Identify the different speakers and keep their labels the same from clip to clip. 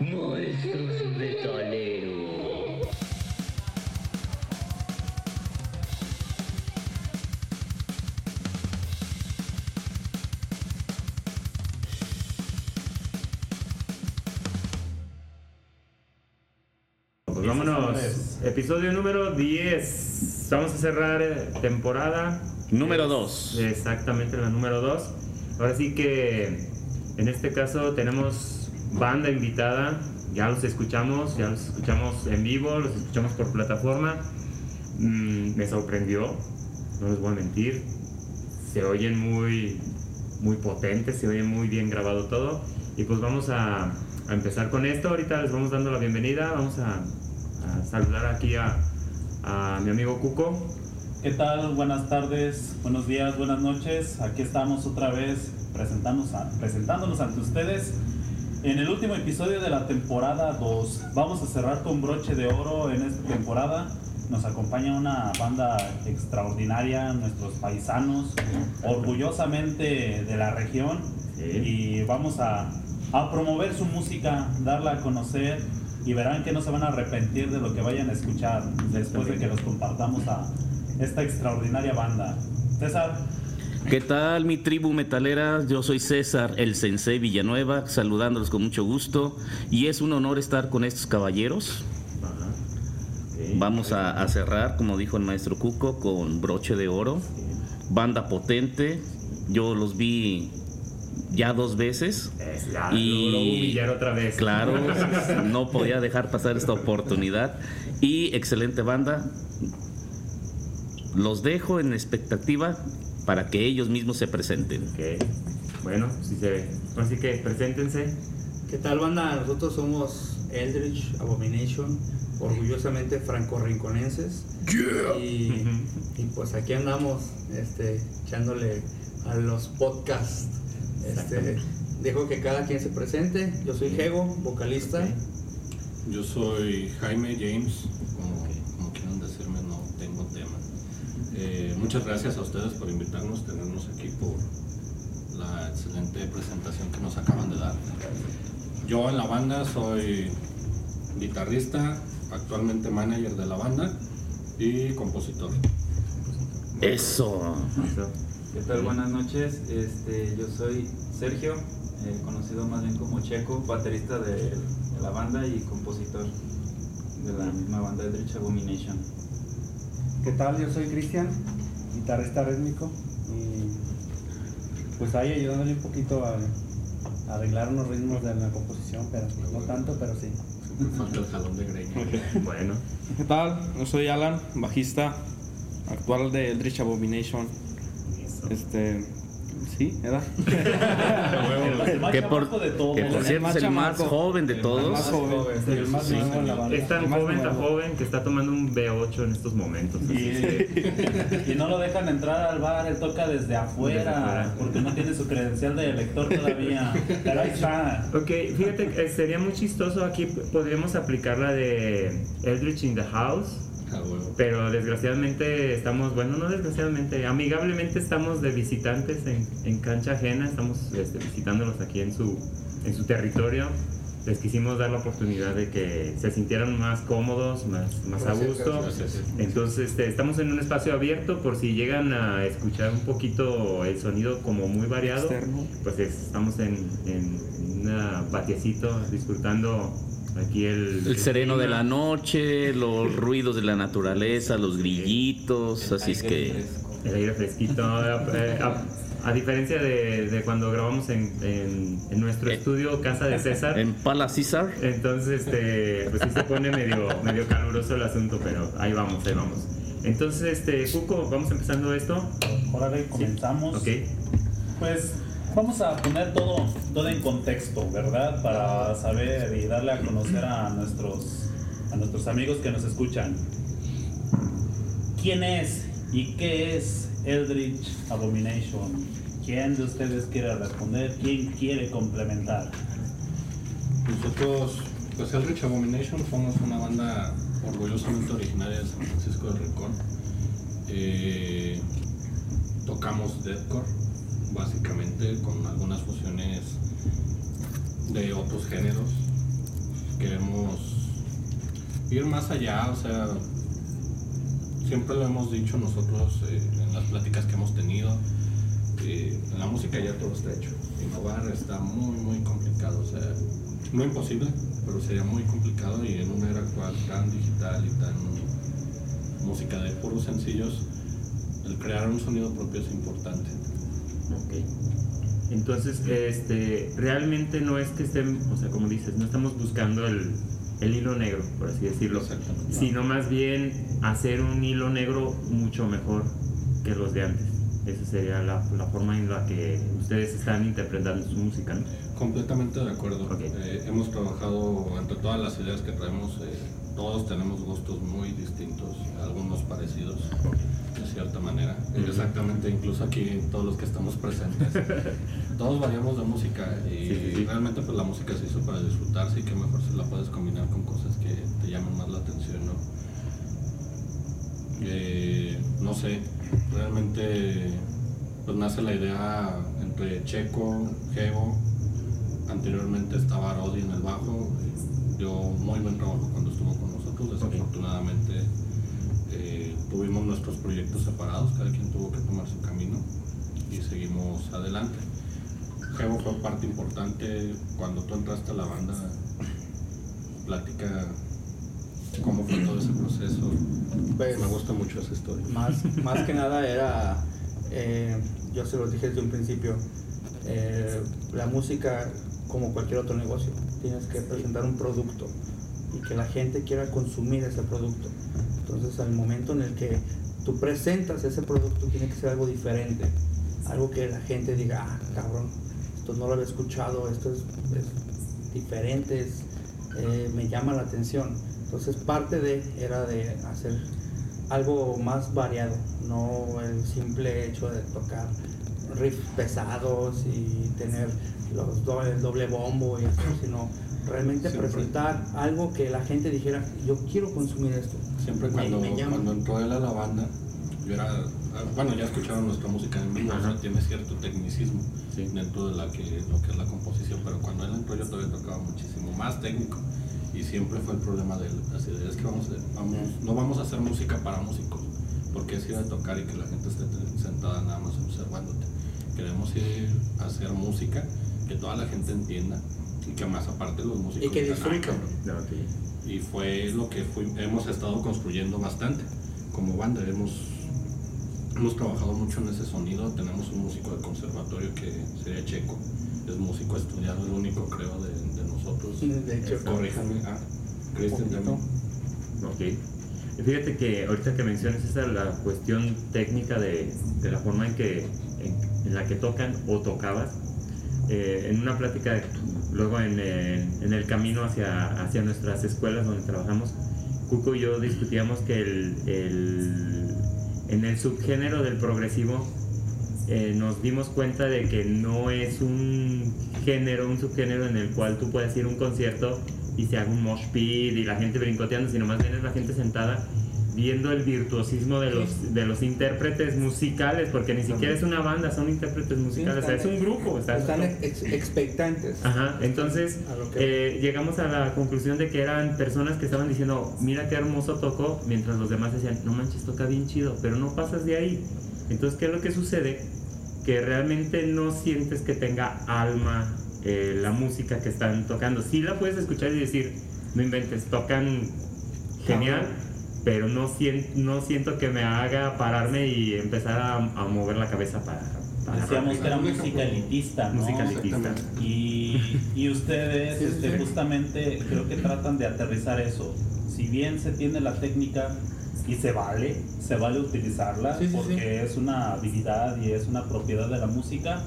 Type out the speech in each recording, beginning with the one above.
Speaker 1: Monstruos metaleros.
Speaker 2: Pues vámonos. Episodio número 10. Vamos a cerrar eh, temporada.
Speaker 3: Número 2.
Speaker 2: Exactamente, la número 2. Ahora sí que en este caso tenemos banda invitada. Ya los escuchamos, ya los escuchamos en vivo, los escuchamos por plataforma. Mm, me sorprendió, no les voy a mentir. Se oyen muy, muy potentes, se oye muy bien grabado todo. Y pues vamos a, a empezar con esto. Ahorita les vamos dando la bienvenida. Vamos a, saludar aquí a, a mi amigo Cuco.
Speaker 4: ¿Qué tal? Buenas tardes, buenos días, buenas noches. Aquí estamos otra vez presentándonos ante ustedes en el último episodio de la temporada 2. Vamos a cerrar con broche de oro en esta temporada. Nos acompaña una banda extraordinaria, nuestros paisanos, orgullosamente de la región. Y vamos a, a promover su música, darla a conocer y verán que no se van a arrepentir de lo que vayan a escuchar después de que los compartamos a esta extraordinaria banda. César,
Speaker 3: ¿Qué tal mi tribu metalera? Yo soy César, el Sensei Villanueva, saludándolos con mucho gusto. Y es un honor estar con estos caballeros. Vamos a, a cerrar, como dijo el maestro Cuco, con broche de oro. Banda potente. Yo los vi ya dos veces. Y-
Speaker 2: lo, lo humillar otra vez.
Speaker 3: Claro, no podía dejar pasar esta oportunidad. Y excelente banda. Los dejo en expectativa para que ellos mismos se presenten.
Speaker 2: Ok. Bueno, si se ve. Así que preséntense.
Speaker 5: ¿Qué tal banda? Nosotros somos Eldritch Abomination, orgullosamente franco-rinconenses. Y, y pues aquí andamos este, echándole a los podcasts. Este, dejo que cada quien se presente. Yo soy Jego, vocalista.
Speaker 6: Yo soy Jaime James, como, como quieran decirme, no tengo tema. Eh, muchas gracias a ustedes por invitarnos, tenernos aquí por la excelente presentación que nos acaban de dar. Yo en la banda soy guitarrista, actualmente manager de la banda y compositor.
Speaker 3: Eso.
Speaker 7: ¿Qué tal? Buenas noches. Este, yo soy Sergio, eh, conocido más bien como Checo, baterista de, de la banda y compositor de la misma banda de Rich Abomination.
Speaker 8: ¿Qué tal? Yo soy Cristian, guitarrista rítmico y pues ahí ayudándole un poquito a, a arreglar unos ritmos de la composición, pero no tanto, pero sí.
Speaker 6: Falta el jalón de greña.
Speaker 2: Bueno.
Speaker 9: ¿Qué tal? Yo soy Alan, bajista actual de Eldritch Abomination. Este, sí, ¿verdad?
Speaker 4: el más
Speaker 3: Que por,
Speaker 4: chamaco de todos.
Speaker 3: que por
Speaker 9: El
Speaker 3: cierto
Speaker 9: más
Speaker 3: es el más
Speaker 9: chamaco.
Speaker 3: joven de
Speaker 9: El
Speaker 3: todos.
Speaker 9: más joven.
Speaker 8: El más
Speaker 2: Sí,
Speaker 8: nuevo en la banda.
Speaker 2: Es tan
Speaker 8: el más
Speaker 2: joven, tan joven que está tomando un B8 en estos momentos. que-
Speaker 4: Y no lo dejan entrar al bar, él toca desde
Speaker 2: Desde
Speaker 4: afuera, porque no tiene su credencial de lector todavía. Pero ahí está.
Speaker 2: Ok, fíjate que sería muy chistoso. Aquí podríamos aplicar la de Eldritch in the House. Pero desgraciadamente estamos, bueno, no desgraciadamente, amigablemente estamos de visitantes en, en cancha ajena, estamos este, visitándolos aquí en su, en su territorio. Les quisimos dar la oportunidad de que se sintieran más cómodos, más, más a gusto.
Speaker 6: Gracias.
Speaker 2: Entonces este, estamos en un espacio abierto por si llegan a escuchar un poquito el sonido como muy variado.
Speaker 9: Externo.
Speaker 2: Pues es- estamos en, en un patiecito disfrutando aquí el...
Speaker 3: El sereno de la noche, los ruidos de la naturaleza, los grillitos, así es que
Speaker 2: El aire fresquito. eh, a, a diferencia de, de cuando grabamos en, en- en nuestro
Speaker 3: Eh.
Speaker 2: estudio, Casa de César.
Speaker 3: en Pala César,
Speaker 2: Entonces, este, pues sí se pone medio, medio caluroso el asunto, pero ahí vamos, ahí vamos. Entonces, este, Cuco, vamos empezando esto.
Speaker 4: Órale, comenzamos.
Speaker 2: Ok.
Speaker 4: Pues vamos a poner todo, todo en contexto, ¿verdad? Para saber y darle a conocer a nuestros, a nuestros amigos que nos escuchan. ¿Quién es y qué es Eldritch Abomination? ¿Quién de ustedes quiere responder? ¿Quién quiere complementar?
Speaker 6: Nosotros, pues Eldritch Abomination, somos una banda orgullosamente originaria de San Francisco del Rincón. Eh, tocamos deathcore, básicamente, con algunas fusiones de otros géneros. queremos ir más allá, o sea, siempre lo hemos dicho nosotros eh, en las pláticas que hemos tenido, en la música ya todo está hecho, innovar está muy, muy complicado, o sea, no imposible, pero sería muy complicado y en una era actual tan digital y tan música de puros sencillos, el crear un sonido propio es importante.
Speaker 2: Ok. Entonces, este, realmente no es que estén, o sea, como dices, no estamos buscando el, el hilo negro, por así decirlo, sino más bien hacer un hilo negro mucho mejor que los de antes. Esa sería la, la forma en la que ustedes están interpretando su música, ¿no?
Speaker 6: Completamente de acuerdo. Eh, hemos trabajado entre todas las ideas que traemos, eh, todos tenemos gustos muy distintos, algunos parecidos de cierta manera. Exactamente, incluso aquí todos los que estamos presentes, todos variamos de música y
Speaker 2: Sí, sí, sí.
Speaker 6: realmente pues la música se hizo para disfrutarse y que mejor se la puedes combinar con cosas que te llamen más la atención, ¿no? Eh, no sé, realmente pues nace la idea entre Checo, Geo, anteriormente estaba Rodi en el bajo, dio muy buen trabajo cuando estuvo con nosotros, desafortunadamente eh, tuvimos nuestros proyectos separados, cada quien tuvo que tomar su camino y seguimos adelante. Geo fue parte importante. Cuando tú entraste a la banda, platica cómo fue todo ese proceso. Me gusta mucho esa historia.
Speaker 5: Más, más que nada era, eh, yo se los dije desde un principio, eh, la música como cualquier otro negocio, tienes que presentar un producto y que la gente quiera consumir ese producto. Entonces al momento en el que tú presentas ese producto tiene que ser algo diferente, algo que la gente diga, ah, cabrón, esto no lo había escuchado, esto es, es diferente, es, eh, me llama la atención. Entonces parte de era de hacer algo más variado, no el simple hecho de tocar riffs pesados y tener los doble, el doble bombo y eso, sino realmente
Speaker 6: Siempre.
Speaker 5: presentar algo que la gente dijera, yo quiero consumir esto.
Speaker 6: Siempre cuando,
Speaker 5: me
Speaker 6: cuando entró él a la banda, yo era, ah, bueno, ya escucharon nuestra música en vivo, o sea,
Speaker 2: Ajá.
Speaker 6: tiene cierto tecnicismo
Speaker 2: Sí.
Speaker 6: dentro de la que, lo que es la composición, pero cuando él entró yo todavía tocaba muchísimo más técnico y siempre fue el problema de él, así de, es que vamos, a- vamos, no vamos a hacer música para músicos, porque es ir a tocar y que la gente esté sentada nada más observándote. Queremos ir a hacer música que toda la gente entienda y que más aparte los músicos
Speaker 5: Y que
Speaker 6: "Ah,
Speaker 5: disfruten.
Speaker 6: cabrón".
Speaker 2: Ok.
Speaker 6: y fue lo que fui- hemos estado construyendo bastante como banda. Hemos, hemos trabajado mucho en ese sonido. Tenemos un músico de conservatorio que sería Checo, es músico estudiado, el único creo de nosotros.
Speaker 5: De hecho,
Speaker 6: Corríjame, ah, Christian también.
Speaker 2: Ok. Fíjate que ahorita que mencionas esa la cuestión técnica de, de la forma en que en, en la que tocan o tocabas eh, en una plática luego en, eh, en el camino hacia, hacia nuestras escuelas donde trabajamos Cuco y yo discutíamos que el, el- en el subgénero del progresivo eh, nos dimos cuenta de que no es un género, un subgénero en el cual tú puedes ir a un concierto y se haga un mosh pit y la gente brincoteando, sino más bien es la gente sentada viendo el virtuosismo de los, de los intérpretes musicales, porque ni siquiera es una banda, son intérpretes musicales, o sea, es un grupo. está-
Speaker 5: Están ex- expectantes.
Speaker 2: Ajá, entonces eh, llegamos a la conclusión de que eran personas que estaban diciendo, mira qué hermoso tocó, mientras los demás decían, no manches, toca bien chido, pero no pasas de ahí. Entonces, ¿qué es lo que sucede? Que realmente no sientes que tenga alma eh, la música que están tocando. Sí la puedes escuchar y decir, no inventes, tocan genial, pero no, sien- no siento que me haga pararme y empezar a, a mover la cabeza para... para
Speaker 4: Decíamos que era elitista, ¿no?
Speaker 2: Música elitista.
Speaker 6: Exactamente.
Speaker 4: Y, y ustedes este,
Speaker 5: sí.
Speaker 4: justamente creo que tratan de aterrizar eso. Si bien se tiene la técnica y se vale, se vale utilizarla
Speaker 5: Sí, sí,
Speaker 4: porque es una habilidad y es una propiedad de la música,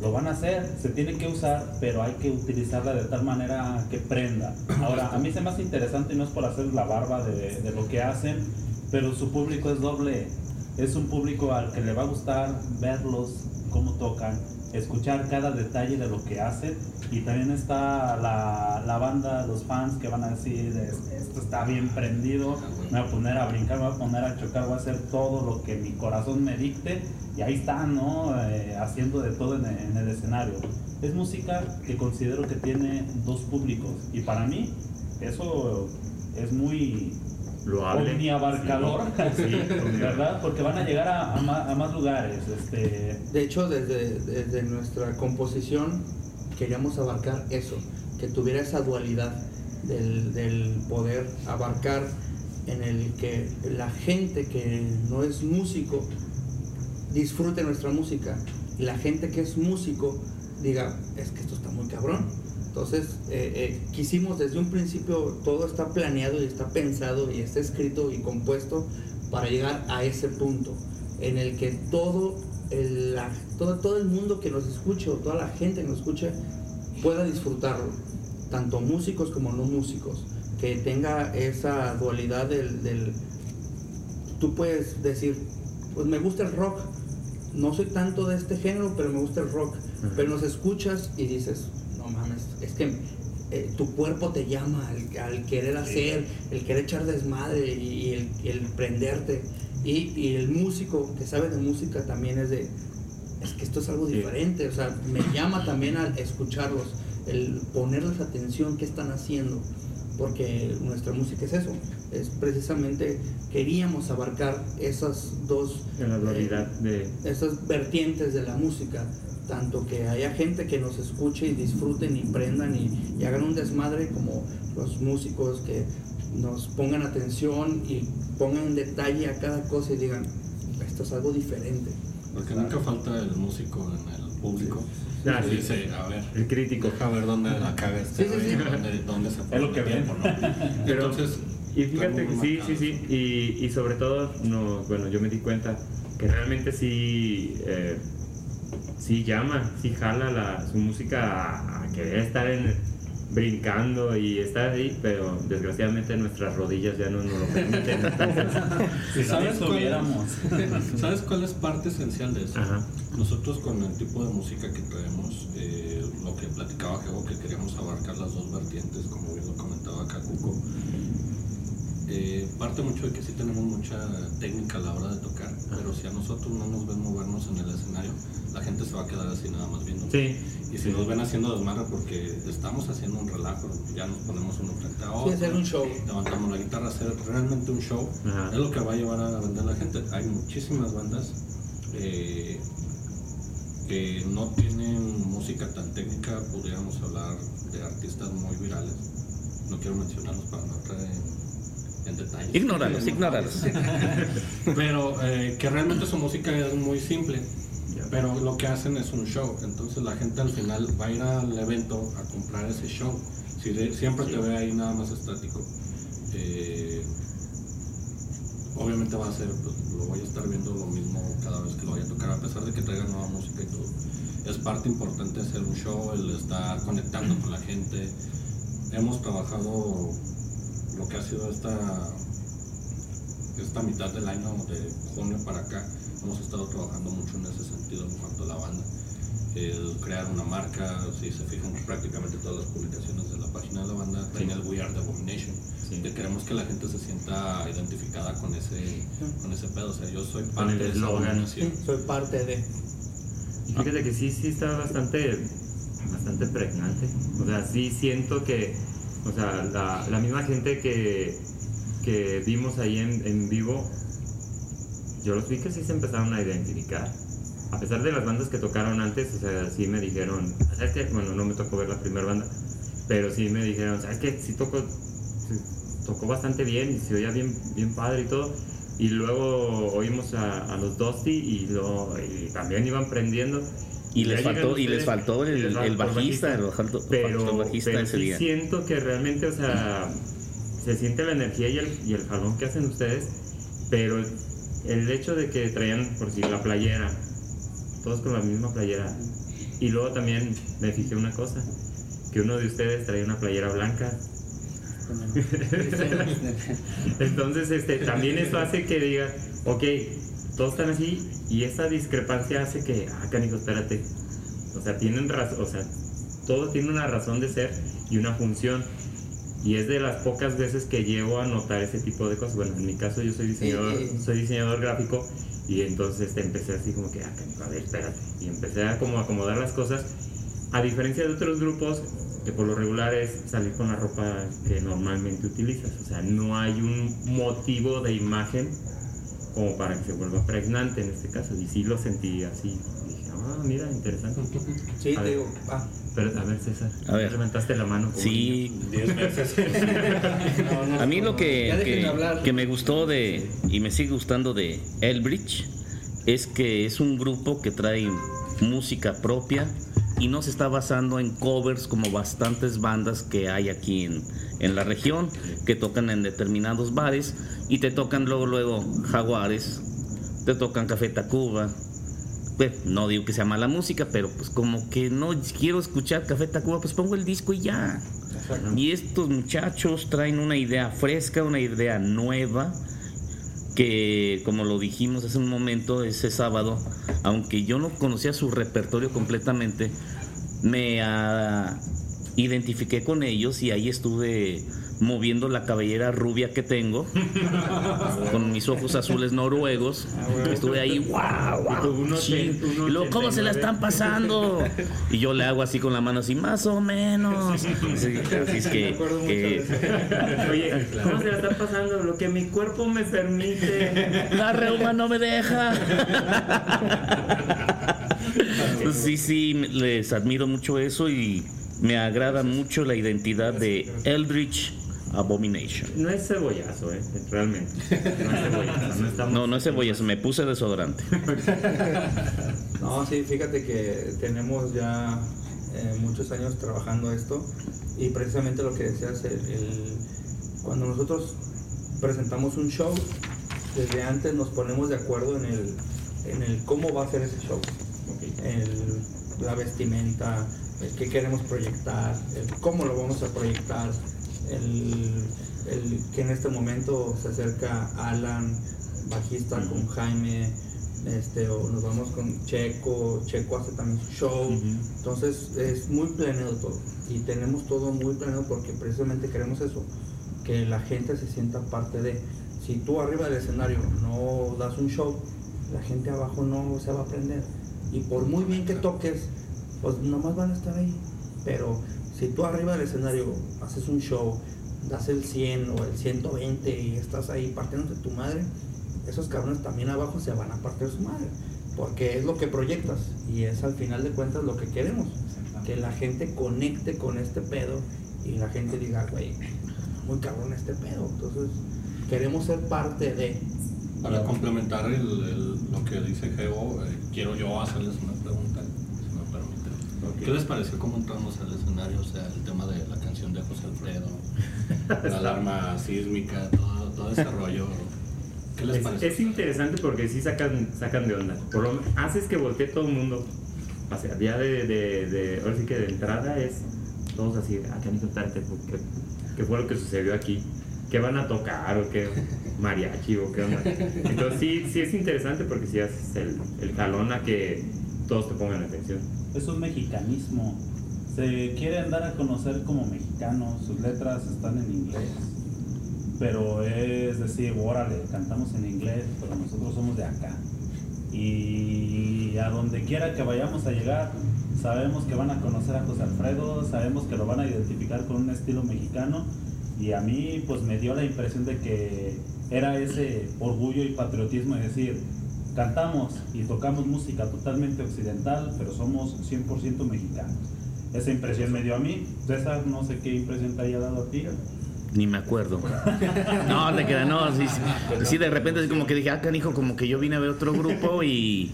Speaker 4: lo van a hacer, se tiene que usar, pero hay que utilizarla de tal manera que prenda. Ahora, a mí se me hace interesante y no es por hacer la barba de, de lo que hacen, pero su público es doble. Es un público al que le va a gustar verlos, cómo tocan, escuchar cada detalle de lo que hacen. Y también está la, la banda, los fans que van a decir, "Es- esto está bien prendido, me voy a poner a brincar, me voy a poner a chocar, voy a hacer todo lo que mi corazón me dicte. Y ahí están, ¿no? Eh, haciendo de todo en en el escenario. Es música que considero que tiene dos públicos. Y para mí, eso es muy
Speaker 2: Loable.
Speaker 4: omniabarcador,
Speaker 2: Sí,
Speaker 4: ¿verdad? Porque van a llegar a, a ma- a más lugares. Este,
Speaker 5: De hecho, desde, desde nuestra composición queríamos abarcar eso, que tuviera esa dualidad del, del poder abarcar en el que la gente que no es músico disfrute nuestra música y la gente que es músico diga, es que esto está muy cabrón. Entonces, eh, eh, quisimos desde un principio, todo está planeado y está pensado y está escrito y compuesto para llegar a ese punto en el que todo el, la- todo, todo el mundo que nos escuche o toda la gente que nos escuche pueda disfrutarlo, tanto músicos como no músicos, que tenga esa dualidad del, del- tú puedes decir, pues me gusta el rock, no soy tanto de este género, pero me gusta el rock, pero nos escuchas y dices, es que eh, tu cuerpo te llama al, al querer hacer, el querer echar desmadre y, y el, prenderte. Y, y el músico que sabe de música también es de, es que esto es algo
Speaker 2: Sí.
Speaker 5: diferente, o sea, me llama también al escucharlos, el ponerles atención qué están haciendo, porque nuestra música es eso, es precisamente queríamos abarcar esas dos
Speaker 2: En la dualidad de.
Speaker 5: esas vertientes de la música, tanto que haya gente que nos escuche y disfruten y prendan y, y hagan un desmadre como los músicos que nos pongan atención y pongan detalle a cada cosa y digan, esto es algo diferente.
Speaker 6: Porque nunca falta el músico en el público.
Speaker 2: Ah,
Speaker 6: que
Speaker 2: sí.
Speaker 6: dice, a ver,
Speaker 2: El crítico.
Speaker 6: deja ver dónde la caga este dónde, dónde se fue
Speaker 4: Es lo que.
Speaker 2: Pero-
Speaker 6: Entonces,
Speaker 2: Y fíjate que sí, sí, sí. Y, y sobre todo, no, bueno, yo me di cuenta que realmente sí, eh, sí llama, sí jala la, su música a, a querer estar en, brincando y estar ahí, pero desgraciadamente nuestras rodillas ya no nos lo permiten. entonces,
Speaker 4: si no
Speaker 6: ¿Sabes cuál, ¿Sabes cuál es parte esencial de eso?
Speaker 2: Ajá.
Speaker 6: Nosotros con el tipo de música que traemos, eh, lo que platicaba Gego, que queríamos abarcar las dos vertientes, como bien lo comentaba acá Cuco, eh, parte mucho de que sí tenemos mucha técnica a la hora de tocar, pero si a nosotros no nos ven movernos en el escenario, la gente se va a quedar así nada más viendo.
Speaker 2: Sí,
Speaker 6: Y si nos ven haciendo desmadre porque estamos haciendo un relajo, ya nos ponemos uno frente a
Speaker 5: Sí,
Speaker 6: otro,
Speaker 5: hacer un show.
Speaker 6: levantamos la guitarra, hacer realmente un show,
Speaker 2: Ajá.
Speaker 6: es lo que va a llevar a vender la gente. Hay muchísimas bandas eh, que no tienen música tan técnica, pudiéramos hablar de artistas muy virales, no quiero mencionarlos para no entrar en, detalles.
Speaker 3: Ignóralos, ignóralos.
Speaker 6: Pero eh, que realmente su música es muy simple. Pero lo que hacen es un show, entonces la gente al final va a ir al evento a comprar ese show. Si de- siempre te ve ahí nada más estático, eh, obviamente va a ser, pues, lo voy a estar viendo lo mismo cada vez que lo vaya a tocar, a pesar de que traiga nueva música y todo. Es parte importante hacer un show, el estar conectando con la gente. Hemos trabajado lo que ha sido esta esta mitad del año de junio para acá hemos estado trabajando mucho en ese sentido en cuanto a la banda. El crear una marca, si se fijan prácticamente todas las publicaciones de la página de la banda, tiene el We Are the Abomination.
Speaker 2: Sí.
Speaker 6: Que queremos que la gente se sienta identificada con ese, con ese pedo. O sea, yo soy parte de esa.
Speaker 5: Sí, soy parte de...
Speaker 2: Y fíjate que sí, sí está bastante, bastante pregnante. O sea, sí siento que, o sea, la, la misma gente que, que vimos ahí en, en vivo, yo los vi que sí se empezaron a identificar. A pesar de las bandas que tocaron antes, o sea, sí me dijeron, ¿sabes qué? Bueno, no me tocó ver la primera banda, pero sí me dijeron, ¿sabes qué? Sí tocó, tocó bastante bien y se oía bien, bien padre y todo. Y luego oímos a, a los Dusty y, lo, y también iban prendiendo.
Speaker 3: Y les faltó, y les faltó el,
Speaker 2: faltó
Speaker 3: el bajista, el faltó,
Speaker 2: pero,
Speaker 3: el bajista
Speaker 2: pero
Speaker 3: ese
Speaker 2: sí
Speaker 3: día.
Speaker 2: siento que realmente, o sea, se siente la energía y el, y el jalón que hacen ustedes, pero el, el hecho de que traían, por si la playera, todos con la misma playera, y luego también me fijé una cosa, que uno de ustedes traía una playera blanca, entonces este, también eso hace que diga, ok, todos están así y esa discrepancia hace que, ah, canijo, espérate. O sea, tienen razón, o sea, todo tiene una razón de ser y una función. Y es de las pocas veces que llego a notar ese tipo de cosas. Bueno, en mi caso yo soy diseñador,
Speaker 5: Sí, sí.
Speaker 2: soy diseñador gráfico y entonces este, empecé así como que, ah, canijo, a ver, espérate. Y empecé a como acomodar las cosas. A diferencia de otros grupos, que por lo regular es salir con la ropa que normalmente utilizas. O sea, no hay un motivo de imagen como para que se vuelva pregnante en este caso. Y sí lo sentí así. Dije, ah, mira, interesante.
Speaker 5: Sí,
Speaker 2: A
Speaker 5: te
Speaker 2: ver.
Speaker 5: digo, ah,
Speaker 2: Pero, a ver, César,
Speaker 3: A ver.
Speaker 2: levantaste la mano. como
Speaker 3: Sí,
Speaker 5: no, no,
Speaker 3: A mí lo que, que me gustó de y me sigue gustando de Elbridge es que es un grupo que trae música propia y no se está basando en covers como bastantes bandas que hay aquí en, en la región que tocan en determinados bares y te tocan luego luego Jaguares, te tocan Café Tacuba. Pues, no digo que sea mala música, pero pues como que no quiero escuchar Café Tacuba, pues pongo el disco y ya. Y estos muchachos traen una idea fresca, una idea nueva, que como lo dijimos hace un momento, ese sábado, aunque yo no conocía su repertorio completamente, me ah, identifiqué con ellos y ahí estuve moviendo la cabellera rubia que tengo, con mis ojos azules noruegos. Estuve ahí, wow, wow. sí. Y luego, ¿cómo se la
Speaker 2: 89?
Speaker 3: están pasando? Y yo le hago así con la mano, así, más o menos. Sí, así es que.
Speaker 2: Oye, ¿cómo se la está pasando? Lo que mi cuerpo me permite.
Speaker 3: La reuma no me deja. Pues sí, sí, les admiro mucho eso y me agrada mucho la identidad de Eldritch Abomination.
Speaker 2: No es cebollazo, ¿eh? Realmente. No es cebollazo. No, estamos-
Speaker 3: No, no es cebollas, me puse desodorante.
Speaker 5: No, sí, fíjate que tenemos ya eh, muchos años trabajando esto y precisamente lo que decías, el, el- cuando nosotros presentamos un show, desde antes nos ponemos de acuerdo en el, en el cómo va a ser ese show, el- la vestimenta, el qué queremos proyectar, el cómo lo vamos a proyectar, el, el que en este momento se acerca Alan, bajista con Jaime, este, o nos vamos con Checo, Checo hace también su show, entonces es muy planeado todo. Y tenemos todo muy planeado porque precisamente queremos eso, que la gente se sienta parte de, si tú arriba del escenario no das un show, la gente abajo no se va a aprender. Y por muy bien que toques, pues nomás van a estar ahí, pero si tú arriba del escenario haces un show, das el 100 o el 120 y estás ahí partiéndote tu madre, esos cabrones también abajo se van a partir su madre, porque es lo que proyectas y es al final de cuentas lo que queremos, que la gente conecte con este pedo y la gente diga, güey, muy cabrón este pedo, entonces queremos ser parte de...
Speaker 6: Para complementar el- el- lo que dice Geo, eh, quiero yo hacerles una permite. ¿Qué les pareció cómo entramos al escenario? O sea, el tema de la canción de José Alfredo, la alarma sísmica, todo, todo ese rollo. ¿Qué les
Speaker 2: Es,
Speaker 6: pareció?
Speaker 2: es interesante porque sí sacan, sacan de onda. Por lo, haces que voltee todo el mundo. O sea, ya de, de, de- ahora sí que de entrada es todos así, ah, acá espérate, ¿qué, ¿qué fue lo que sucedió aquí? ¿Qué van a tocar o qué mariachi o qué onda? Entonces sí, sí es interesante porque sí haces el, el jalón a que todos te pongan atención.
Speaker 4: Es un mexicanismo. Se quieren dar a conocer como mexicanos, sus letras están en inglés. Pero es decir, órale, cantamos en inglés, pero nosotros somos de acá. Y a donde quiera que vayamos a llegar, sabemos que van a conocer a José Alfredo, sabemos que lo van a identificar con un estilo mexicano. Y a mí, pues me dio la impresión de que era ese orgullo y patriotismo de decir, cantamos y tocamos música totalmente occidental, pero somos 100% mexicanos. Esa impresión me dio a mí. César, no sé qué impresión te haya dado a ti.
Speaker 3: Ni me acuerdo. No, te queda, no, sí, sí, sí, de repente es como que dije, ah, canijo, como que yo vine a ver otro grupo y,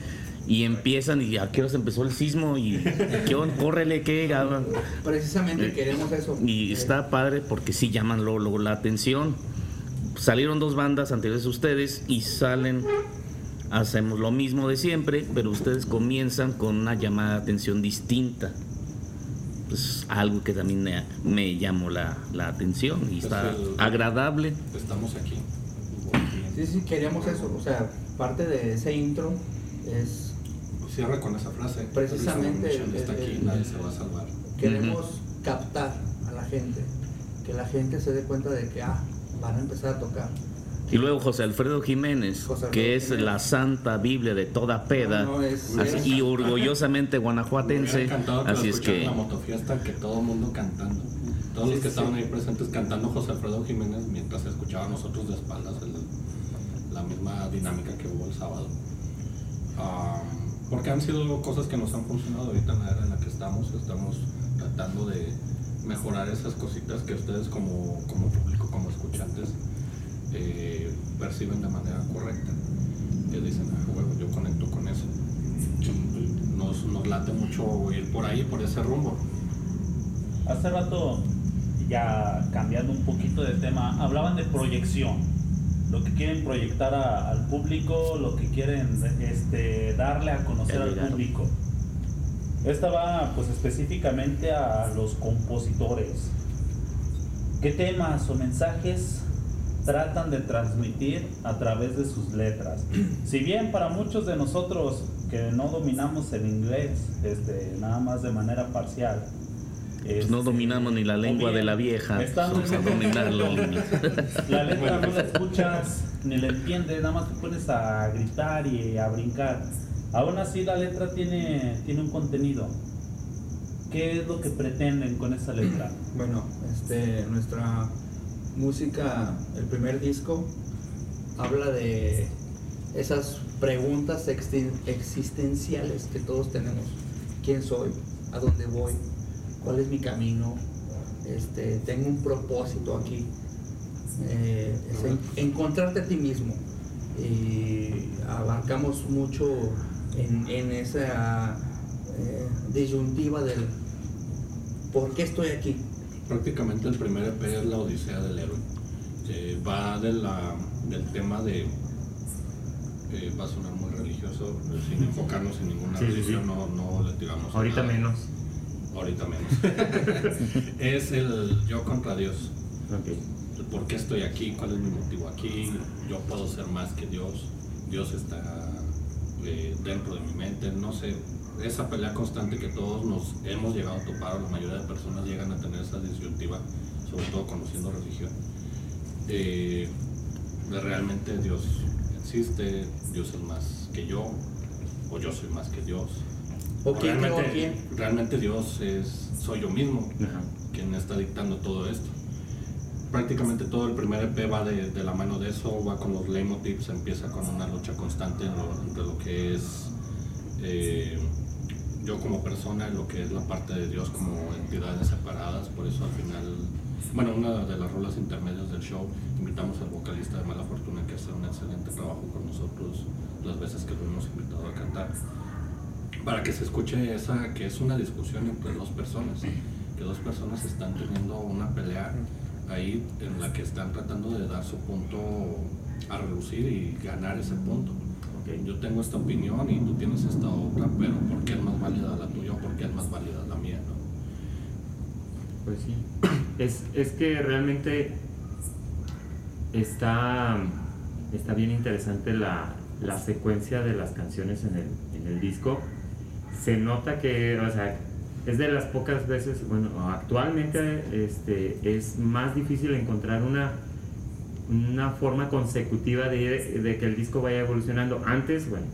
Speaker 3: y empiezan y a qué hora se empezó el sismo y qué onda, córrele, qué, Ah,
Speaker 5: Precisamente
Speaker 3: Eh,
Speaker 5: queremos eso.
Speaker 3: y está padre porque sí llaman luego, luego la atención. Salieron dos bandas anteriores a ustedes y salen, hacemos lo mismo de siempre, pero ustedes comienzan con una llamada de atención distinta. Pues algo que también me, me llamó la, la atención y está
Speaker 6: Pues el-
Speaker 3: agradable.
Speaker 6: Estamos aquí.
Speaker 5: Sí, sí, queríamos eso, o sea, parte de ese intro es
Speaker 6: Cierra con esa frase.
Speaker 5: Precisamente,
Speaker 6: Michelle está
Speaker 5: el-
Speaker 6: aquí,
Speaker 5: el-
Speaker 6: nadie se va a salvar.
Speaker 5: queremos captar a la gente, que la gente se dé cuenta de que ah, van a empezar a tocar.
Speaker 3: Y luego José Alfredo Jiménez,
Speaker 5: José Alfredo
Speaker 3: que es
Speaker 5: Jiménez.
Speaker 3: la santa Biblia de toda peda,
Speaker 5: No, no, es-
Speaker 3: así-
Speaker 5: es-
Speaker 3: y orgullosamente
Speaker 6: Me
Speaker 3: guanajuatense,
Speaker 6: que
Speaker 3: así es que
Speaker 6: la motofiesta, que todo el mundo cantando. Todos
Speaker 5: Sí,
Speaker 6: los que
Speaker 5: sí,
Speaker 6: estaban ahí presentes cantando José Alfredo Jiménez mientras escuchaban a nosotros de espaldas el- la misma dinámica que hubo el sábado. Porque han sido cosas que nos han funcionado ahorita en la era en la que estamos. Estamos tratando de mejorar esas cositas que ustedes como, como público, como escuchantes, eh, perciben de manera correcta. Que dicen, ah, huevo, yo conecto con eso. Nos, nos late mucho ir por ahí, por ese rumbo.
Speaker 4: Hace rato, ya cambiando un poquito de tema, hablaban de proyección. Lo que quieren proyectar a- al público, lo que quieren este, darle a conocer al público. Esta va pues específicamente a los compositores. ¿Qué temas o mensajes tratan de transmitir a través de sus letras? Si bien para muchos de nosotros que no dominamos el inglés, este, nada más de manera parcial,
Speaker 3: pues, no
Speaker 4: este,
Speaker 3: dominamos ni la lengua
Speaker 4: bien,
Speaker 3: de la vieja, vamos a dominarlo.
Speaker 4: la letra no la escuchas ni la entiendes, nada más te pones a gritar y a brincar. Aún así la letra tiene, tiene un contenido. ¿Qué es lo que pretenden con esa letra?
Speaker 5: Bueno, este, nuestra música, el primer disco, habla de esas preguntas existenciales que todos tenemos. ¿Quién soy? ¿A dónde voy? ¿Cuál es mi camino? Este, tengo un propósito aquí. Eh, encontrarte a ti mismo. Y abarcamos mucho en, en esa eh, disyuntiva del ¿por qué estoy aquí?
Speaker 6: Prácticamente el primer EP es la Odisea del Héroe. Eh, va de la, del tema de. eh, va a sonar muy religioso, eh, sin enfocarnos en ninguna
Speaker 2: Sí,
Speaker 6: religión,
Speaker 2: sí.
Speaker 6: No, no le tiramos.
Speaker 2: Ahorita
Speaker 6: nada.
Speaker 2: menos.
Speaker 6: Ahorita menos. es el yo contra Dios.
Speaker 2: Ok.
Speaker 6: el por qué estoy aquí, cuál es mi motivo aquí, yo puedo ser más que Dios, Dios está eh, dentro de mi mente, no sé, esa pelea constante que todos nos hemos llegado a topar, o la mayoría de personas llegan a tener esa disyuntiva, sobre todo conociendo religión, eh, de realmente Dios existe, Dios es más que yo, o yo soy más que Dios.
Speaker 5: ¿O quién
Speaker 6: realmente,
Speaker 5: quién?
Speaker 6: realmente Dios es, soy yo mismo
Speaker 2: Ajá.
Speaker 6: quien está dictando todo esto. Prácticamente todo el primer EP va de, de la mano de eso, va con los leitmotivs, empieza con una lucha constante entre lo que es eh, yo como persona lo que es la parte de Dios como entidades separadas. Por eso al final, bueno, una de las rolas intermedias del show, invitamos al vocalista de Mala Fortuna que hace un excelente trabajo con nosotros las veces que lo hemos invitado a cantar para que se escuche esa que es una discusión entre dos personas, que dos personas están teniendo una pelea ahí en la que están tratando de dar su punto a relucir y ganar ese punto. Yo tengo esta opinión y tú tienes esta otra, pero ¿por qué es más válida la tuya o por qué es más válida la mía? no?
Speaker 2: Pues sí. Es, es que realmente está, está bien interesante la, la secuencia de las canciones en el, en el disco. Se nota que, o sea, es de las pocas veces, bueno, actualmente este, es más difícil encontrar una, una forma consecutiva de, de que el disco vaya evolucionando. Antes, bueno,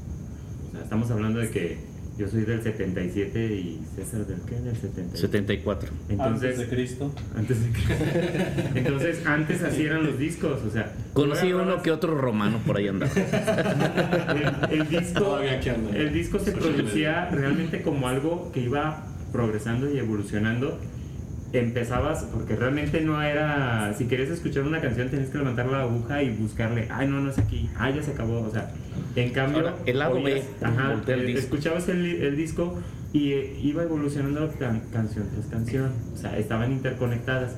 Speaker 2: o sea, estamos hablando de que yo soy del 77 y César del qué? Del 77.
Speaker 3: 74.
Speaker 2: Entonces,
Speaker 4: Antes de Cristo.
Speaker 2: antes de que- Entonces, antes así eran los discos, o sea.
Speaker 3: Conocí uno que otro romano por ahí andaba.
Speaker 2: El, el disco, el disco se producía realmente como algo que iba progresando y evolucionando. Empezabas, porque realmente no era. Si querías escuchar una canción, tenías que levantar la aguja y buscarle. Ay, no, no es aquí. Ay, ya se acabó. O sea, en cambio.
Speaker 3: Ahora, el lado B,
Speaker 2: oías- ajá,
Speaker 3: voltea el
Speaker 2: eh, escuchabas el, el disco y eh, iba evolucionando can- canción tras canción. O sea, estaban interconectadas.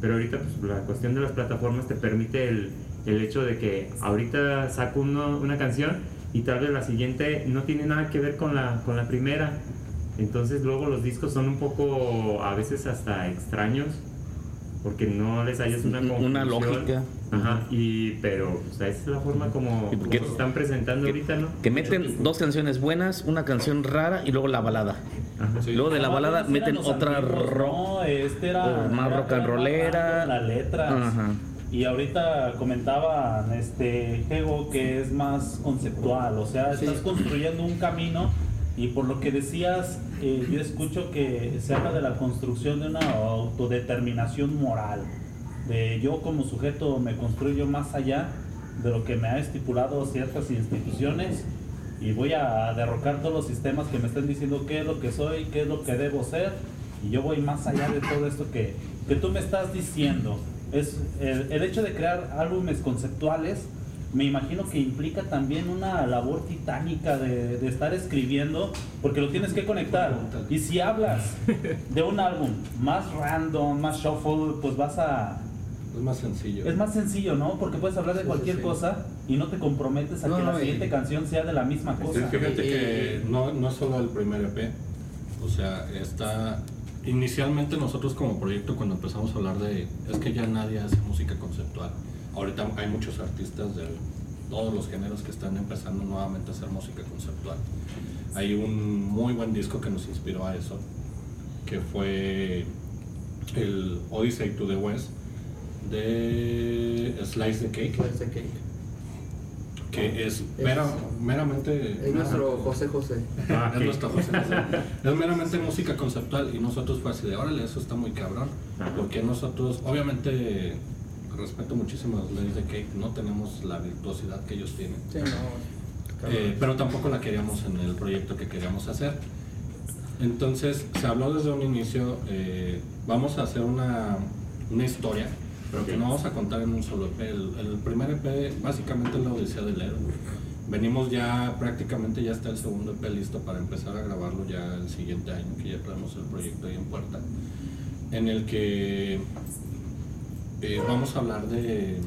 Speaker 2: Pero ahorita, pues la cuestión de las plataformas te permite el, el hecho de que ahorita saco uno- una canción y tal vez la siguiente no tiene nada que ver con la, con la primera. Entonces luego los discos son un poco a veces hasta extraños porque no les hayas una
Speaker 3: Una lógica.
Speaker 2: Ajá, y pero pues, esa es la forma como, como se están presentando ahorita, ¿no?
Speaker 3: Que meten dos canciones buenas, una canción rara y luego la balada.
Speaker 6: Sí.
Speaker 3: Luego de la
Speaker 4: No,
Speaker 3: balada
Speaker 4: eran
Speaker 3: meten otra
Speaker 4: antiguos,
Speaker 3: rock.
Speaker 4: No, este era.
Speaker 3: o más
Speaker 4: era-
Speaker 3: rock and rollera.
Speaker 4: letras.
Speaker 3: Ajá.
Speaker 4: Y ahorita comentaban este Jego que es más conceptual, o sea,
Speaker 5: Sí.
Speaker 4: estás construyendo un camino y por lo que decías, eh, yo escucho que se habla de la construcción de una autodeterminación moral, de yo como sujeto me construyo más allá de lo que me ha estipulado ciertas instituciones y voy a derrocar todos los sistemas que me estén diciendo qué es lo que soy, qué es lo que debo ser y yo voy más allá de todo esto que, que tú me estás diciendo. Es el, el hecho de crear álbumes conceptuales me imagino que implica también una labor titánica de, de estar escribiendo porque lo tienes que conectar y si hablas de un álbum más random, más shuffle, pues vas a,
Speaker 6: Es más sencillo.
Speaker 4: es más sencillo, ¿no? Porque puedes hablar de
Speaker 5: Sí,
Speaker 4: cualquier
Speaker 5: sí, sí.
Speaker 4: cosa y no te comprometes a
Speaker 5: No,
Speaker 4: que la
Speaker 5: y-
Speaker 4: siguiente canción sea de la misma cosa.
Speaker 6: fíjate que no, no es solo el primer EP, o sea, está... Inicialmente nosotros como proyecto cuando empezamos a hablar de... Es que ya nadie hace música conceptual. Ahorita hay muchos artistas de todos los géneros que están empezando nuevamente a hacer música conceptual. Hay un muy buen disco que nos inspiró a eso, que fue el Odyssey to the West de Slice the Cake,
Speaker 5: Slice the Cake.
Speaker 6: que es mera- meramente...
Speaker 5: Es nuestro José José.
Speaker 2: Ah,
Speaker 6: Es
Speaker 2: ok.
Speaker 6: nuestra José José. Es meramente música conceptual y nosotros fue así de, órale, eso está muy cabrón.
Speaker 2: Ajá.
Speaker 6: Porque nosotros, obviamente, respeto muchísimo a los Ladies de Cake, no tenemos la virtuosidad que ellos tienen.
Speaker 5: Sí, no.
Speaker 6: Eh, pero tampoco la queríamos en el proyecto que queríamos hacer. Entonces, se habló desde un inicio, eh, vamos a hacer una, una historia, pero que no vamos a contar en un solo EP. El, el primer EP básicamente es la Odisea del Héroe. Venimos ya, prácticamente ya está el segundo EP listo para empezar a grabarlo ya el siguiente año, que ya tenemos el proyecto ahí en puerta, en el que eh, vamos a hablar de...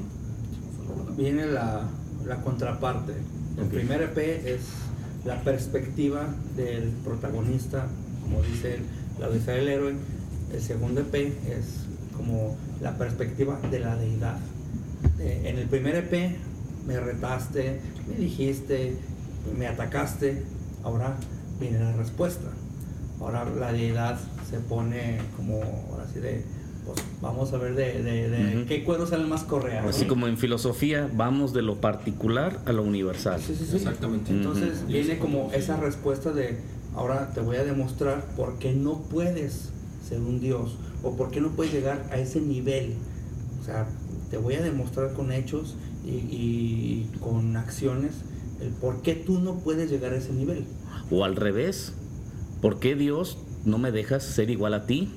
Speaker 5: Viene la, la contraparte. El primer EP es la perspectiva del protagonista, como dice él, la odisea del héroe. El segundo EP es como la perspectiva de la deidad. Eh, en el primer EP me retaste, me dijiste, me atacaste, ahora viene la respuesta. Ahora la deidad se pone como, ahora sí de, pues vamos a ver de, de- de
Speaker 3: Ujú.
Speaker 5: qué cuero sale más correa. ¿no?
Speaker 3: Así como en filosofía vamos de lo particular a lo universal.
Speaker 5: Sí, sí, sí.
Speaker 6: Exactamente.
Speaker 5: Entonces
Speaker 6: Ujú.
Speaker 5: viene
Speaker 6: Y eso
Speaker 5: como esa respuesta de, ahora te voy a demostrar por qué no puedes ser un Dios o por qué no puedes llegar a ese nivel. O sea, te voy a demostrar con hechos y, y con acciones el por qué tú no puedes llegar a ese nivel.
Speaker 3: O al revés, ¿por qué Dios no me dejas ser igual a ti?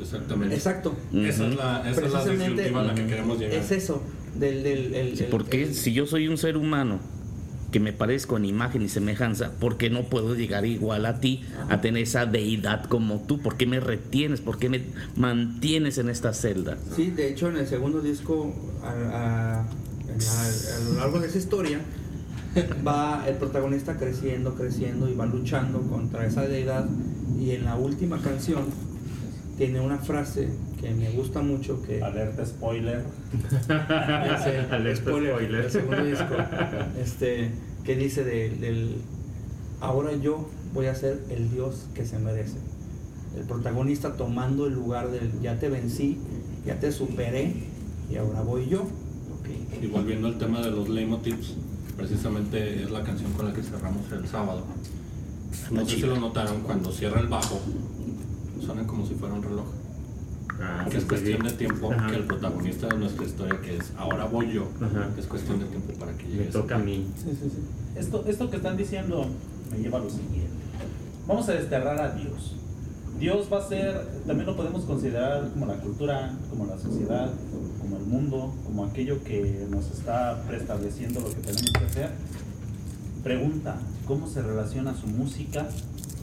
Speaker 6: Exactamente.
Speaker 5: Exacto.
Speaker 6: Esa es la, esa es la
Speaker 5: Precisamente,
Speaker 6: disyuntiva a la que queremos llegar.
Speaker 5: Es eso, del... del el-
Speaker 3: Sí,
Speaker 5: el-
Speaker 3: ¿Por qué
Speaker 5: el-
Speaker 3: si yo soy un ser humano que me parezco en imagen y semejanza, ¿por qué no puedo llegar igual a ti a tener esa deidad como tú? ¿Por qué me retienes? ¿Por qué me mantienes en esta celda?
Speaker 5: Sí, de hecho en el segundo disco, a lo largo de esa historia, va el protagonista creciendo, creciendo y va luchando contra esa deidad. Y en la última canción tiene una frase que me gusta mucho que
Speaker 4: Alerta spoiler.
Speaker 5: es el
Speaker 2: Alerta
Speaker 5: spoiler
Speaker 2: spoiler.
Speaker 5: del segundo disco, este, que dice de- del ahora yo voy a ser el Dios que se merece. El protagonista tomando el lugar del ya te vencí, ya te superé y ahora voy yo.
Speaker 6: Y volviendo al tema de los leitmotivs, precisamente es la canción con la que cerramos el sábado. No sé si lo notaron, cuando cierra el bajo, suena como si fuera un reloj.
Speaker 2: Ah,
Speaker 6: que es cuestión de tiempo
Speaker 2: Ajá.
Speaker 6: que el protagonista de nuestra historia, que es ahora voy yo,
Speaker 2: Ajá.
Speaker 6: es cuestión de tiempo para que llegue.
Speaker 2: Me toca a mí.
Speaker 4: Sí, sí, sí. Esto, esto que están diciendo me lleva a lo siguiente. Vamos a desterrar a Dios. Dios va a ser, también lo podemos considerar como la cultura, como la sociedad, como el mundo, como aquello que nos está preestableciendo lo que tenemos que hacer. Pregunta, ¿cómo se relaciona su música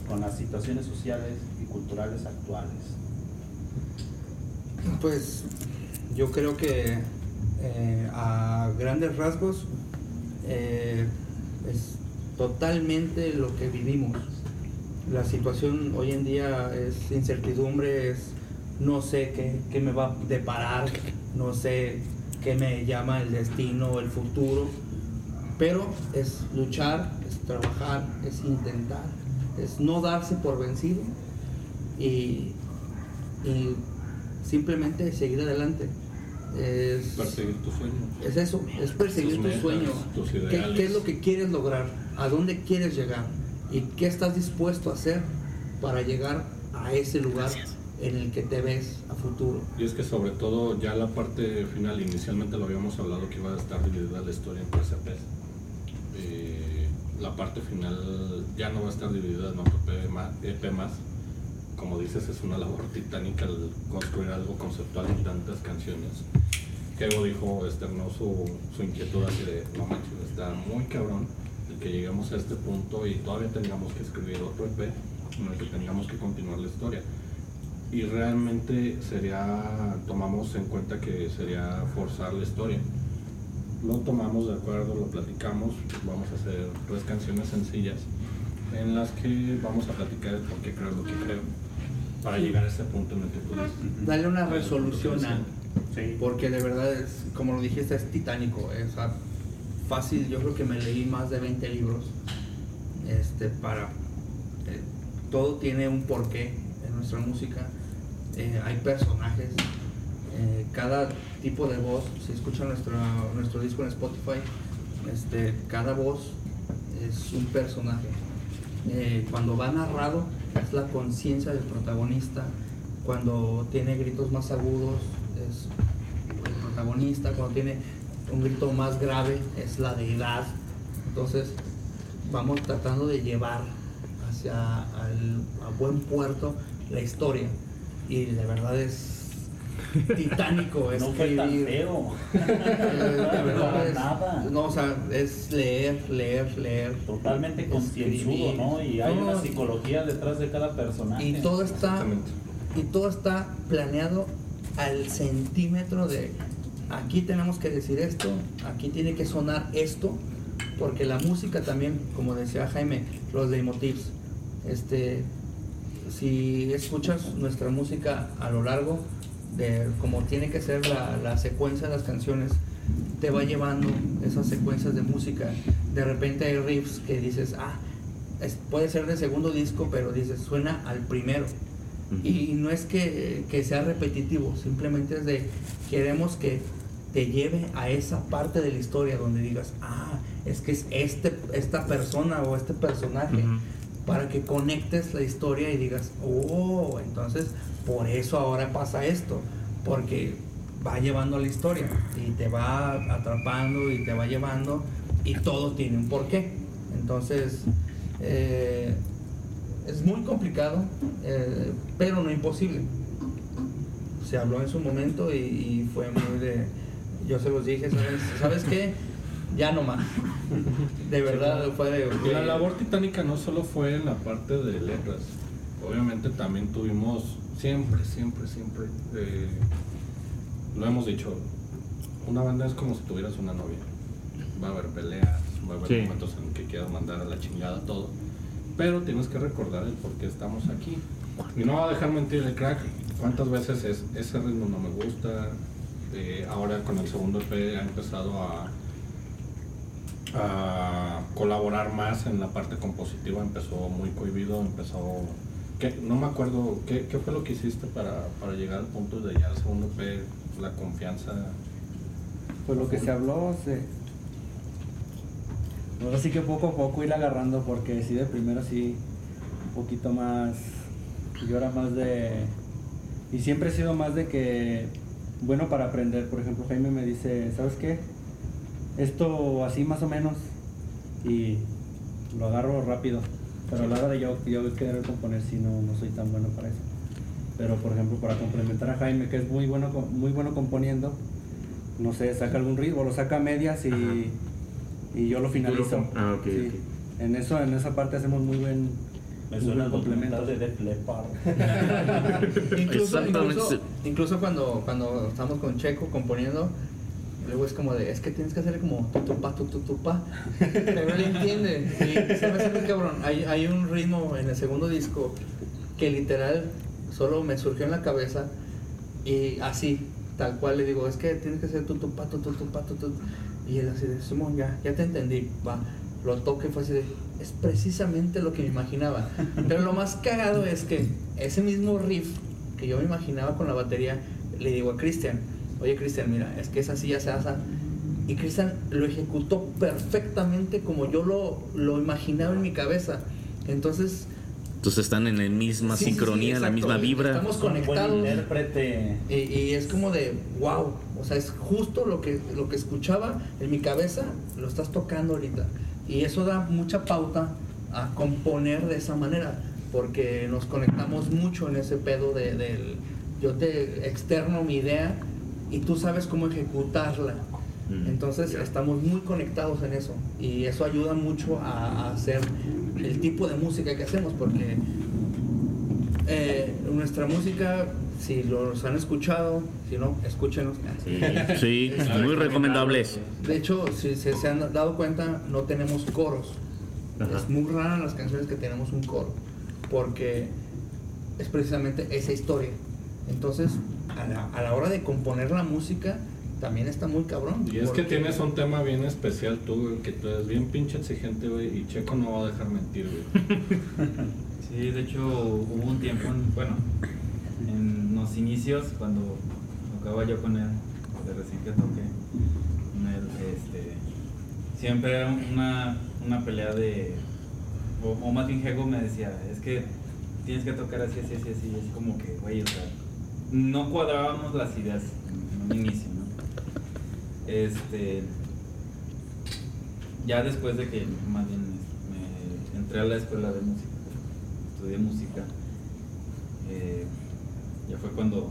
Speaker 4: con las situaciones sociales y culturales actuales?
Speaker 5: Pues yo creo que eh, a grandes rasgos eh, es totalmente lo que vivimos. La situación hoy en día es incertidumbre, es no sé qué, me va a deparar, no sé qué me llama el destino, el futuro, pero es luchar, es trabajar, es intentar, es no darse por vencido y, y simplemente seguir adelante. Es,
Speaker 6: Perseguir tu sueño.
Speaker 5: es eso, es perseguir
Speaker 6: Tus
Speaker 5: tu
Speaker 6: metas,
Speaker 5: sueño.
Speaker 6: tus
Speaker 5: ¿Qué, qué es lo que quieres lograr? ¿A dónde quieres llegar? ¿Y qué estás dispuesto a hacer para llegar a ese lugar en el que te ves a futuro?
Speaker 6: Y es que sobre todo ya la parte final, inicialmente lo habíamos hablado que iba a estar dividida la historia en tres la parte final ya no va a estar dividida en otro EP más. Como dices, es una labor titánica el construir algo conceptual en tantas canciones. Kevo dijo, externó su, su inquietud así de, no manches, está muy cabrón el que lleguemos a este punto y todavía tengamos que escribir otro EP en el que tengamos que continuar la historia y realmente sería, tomamos en cuenta que sería forzar la historia. Lo tomamos de acuerdo, lo platicamos, vamos a hacer tres canciones sencillas en las que vamos a platicar el por qué creo lo que creo, para llegar a ese punto en el que tú dices.
Speaker 5: Darle una resolución a,
Speaker 2: Sí.
Speaker 5: porque de verdad es, como lo dijiste, es titánico. Es, fácil, yo creo que me leí más de 20 libros este, para... eh, todo tiene un porqué en nuestra música. Eh, hay personajes, eh, cada tipo de voz, si escuchan nuestro, nuestro disco en Spotify, este, cada voz es un personaje. Eh, cuando va narrado es la conciencia del protagonista, cuando tiene gritos más agudos es el protagonista, cuando tiene un grito más grave es la deidad. Entonces vamos tratando de llevar hacia al, a buen puerto la historia y de verdad es titánico
Speaker 4: No fue tan feo.
Speaker 5: Eh,
Speaker 4: Para
Speaker 5: es-
Speaker 4: nada.
Speaker 5: no, o sea, es leer, leer, leer.
Speaker 4: Totalmente concienzudo. ¿no? Y hay
Speaker 5: No,
Speaker 4: una psicología detrás de cada personaje.
Speaker 5: Y todo está y todo está planeado al centímetro de aquí tenemos que decir esto, aquí tiene que sonar esto, porque la música también, como decía Jaime, los leitmotivs, este si escuchas nuestra música a lo largo de como tiene que ser la, la secuencia de las canciones, te va llevando esas secuencias de música. De repente hay riffs que dices, ah, es- puede ser del segundo disco, pero dices, suena al primero. Y no es que, que sea repetitivo, simplemente es de queremos que te lleve a esa parte de la historia donde digas, ah, es que es este, esta persona o este personaje. Para que conectes la historia y digas, oh, entonces por eso ahora pasa esto, porque va llevando a la historia y te va atrapando y te va llevando y todo tiene un porqué. Entonces, eh, es muy complicado, eh, pero no imposible. Se habló en su momento y, fue muy de. Yo se los dije, ¿sabes, ¿sabes qué? Ya no más. De verdad, fue de.
Speaker 6: Y la labor titánica no solo fue en la parte de letras, obviamente también tuvimos siempre, siempre, siempre, eh, lo hemos dicho, una banda es como si tuvieras una novia. Va a haber peleas, va a haber
Speaker 2: Sí.
Speaker 6: momentos en que quieras mandar a la chingada todo, pero tienes que recordar el por qué estamos aquí. Y no va a dejar mentir el crack, cuántas veces es, ese ritmo no me gusta, eh, ahora con el segundo EP ha empezado a a colaborar más en la parte compositiva, empezó muy cohibido, empezó... ¿qué? No me acuerdo, ¿qué, qué fue lo que hiciste para, para llegar al punto de ya el segundo P, la confianza?
Speaker 8: Pues lo que se habló, se... Ahora sí que poco a poco ir agarrando, porque sí de primero sí, un poquito más, yo era más de... Y siempre he sido más de que, bueno para aprender, por ejemplo Jaime me dice, ¿sabes qué? Esto así más o menos, y lo agarro rápido, pero a la hora de yo, yo querer componer sí no, no soy tan bueno para eso. Pero por ejemplo para complementar a Jaime, que es muy bueno, muy bueno componiendo, no sé, saca algún ritmo, lo saca a medias y, y yo lo finalizo.
Speaker 2: ah, ok,
Speaker 8: Sí. En eso, en esa parte hacemos muy buen,
Speaker 4: Me suena
Speaker 8: complemento.
Speaker 4: de Def
Speaker 5: incluso,
Speaker 3: Exactamente.
Speaker 5: incluso, incluso cuando, cuando estamos con Checo componiendo, luego es como de, es que tienes que hacerle como tutupa, tutupa, pero él entiende. Y se me hace muy cabrón. Hay, hay un ritmo en el segundo disco que literal solo me surgió en la cabeza Y así, tal cual le digo, es que tienes que hacer tu tu pato, tu tu pato, tu. Y él así de, Simón, ya, ya te entendí, va. Lo toque fue así de, es precisamente lo que me imaginaba. Pero lo más cagado es que ese mismo riff que yo me imaginaba con la batería, le digo a Cristian, oye Cristian, mira, es que es así, ya se hace. Y Cristian lo ejecutó perfectamente como yo lo, lo imaginaba en mi cabeza. Entonces,
Speaker 3: Entonces están en la misma
Speaker 5: Sí, sí, sí,
Speaker 3: sincronía, la misma vibra.
Speaker 5: Estamos conectados.
Speaker 4: intérprete.
Speaker 5: Y, y es como de, wow, o sea, es justo lo que, lo que escuchaba en mi cabeza, lo estás tocando ahorita. Y eso da mucha pauta a componer de esa manera, porque nos conectamos mucho en ese pedo de, del, yo te externo mi idea y tú sabes cómo ejecutarla.
Speaker 2: Mm,
Speaker 5: Entonces
Speaker 2: ya.
Speaker 5: estamos muy conectados en eso y eso ayuda mucho a, a hacer el tipo de música que hacemos porque eh, nuestra música, si los han escuchado, si no, escúchenos.
Speaker 3: Sí, muy recomendables.
Speaker 5: De hecho, si se, se han dado cuenta, no tenemos coros.
Speaker 2: Ajá.
Speaker 5: Es muy raro en las canciones que tenemos un coro, porque es precisamente esa historia. Entonces, a la, a la hora de componer la música, también está muy cabrón.
Speaker 6: Y es que tienes un tema bien especial tú, güey, que tú eres bien pinche exigente, güey, y Checo no va a dejar mentir, güey.
Speaker 7: Sí, de hecho hubo un tiempo, en, bueno, en los inicios, cuando tocaba yo con él, de recién que toqué con él, este, siempre era una, una pelea de, o, o más bien Hego me decía, es que tienes que tocar así, así, así, así, es como que, güey, o sea, no cuadrábamos las ideas en un inicio, ¿no? Este, ya después de que más bien me entré a la escuela de música, estudié música, eh, ya fue cuando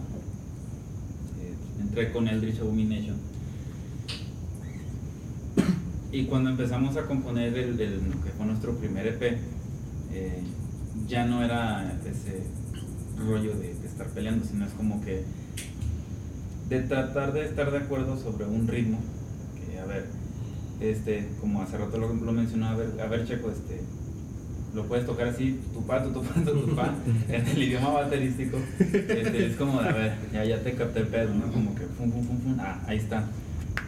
Speaker 7: eh, entré con Eldritch Abomination. Y cuando empezamos a componer el, que fue nuestro primer EP, eh, ya no era ese rollo de estar peleando, sino es como que de tratar de estar de acuerdo sobre un ritmo, que a ver, este, como hace rato lo, lo mencionó, a ver, a ver Checo, este, lo puedes tocar así, tu pa, tu, tu pa, tu, tu pa, en el idioma baterístico, este, es como, de, a ver, ya, ya te capté el pedo, ¿no? Como que, fum, fum, fum, fum, ah, ahí está.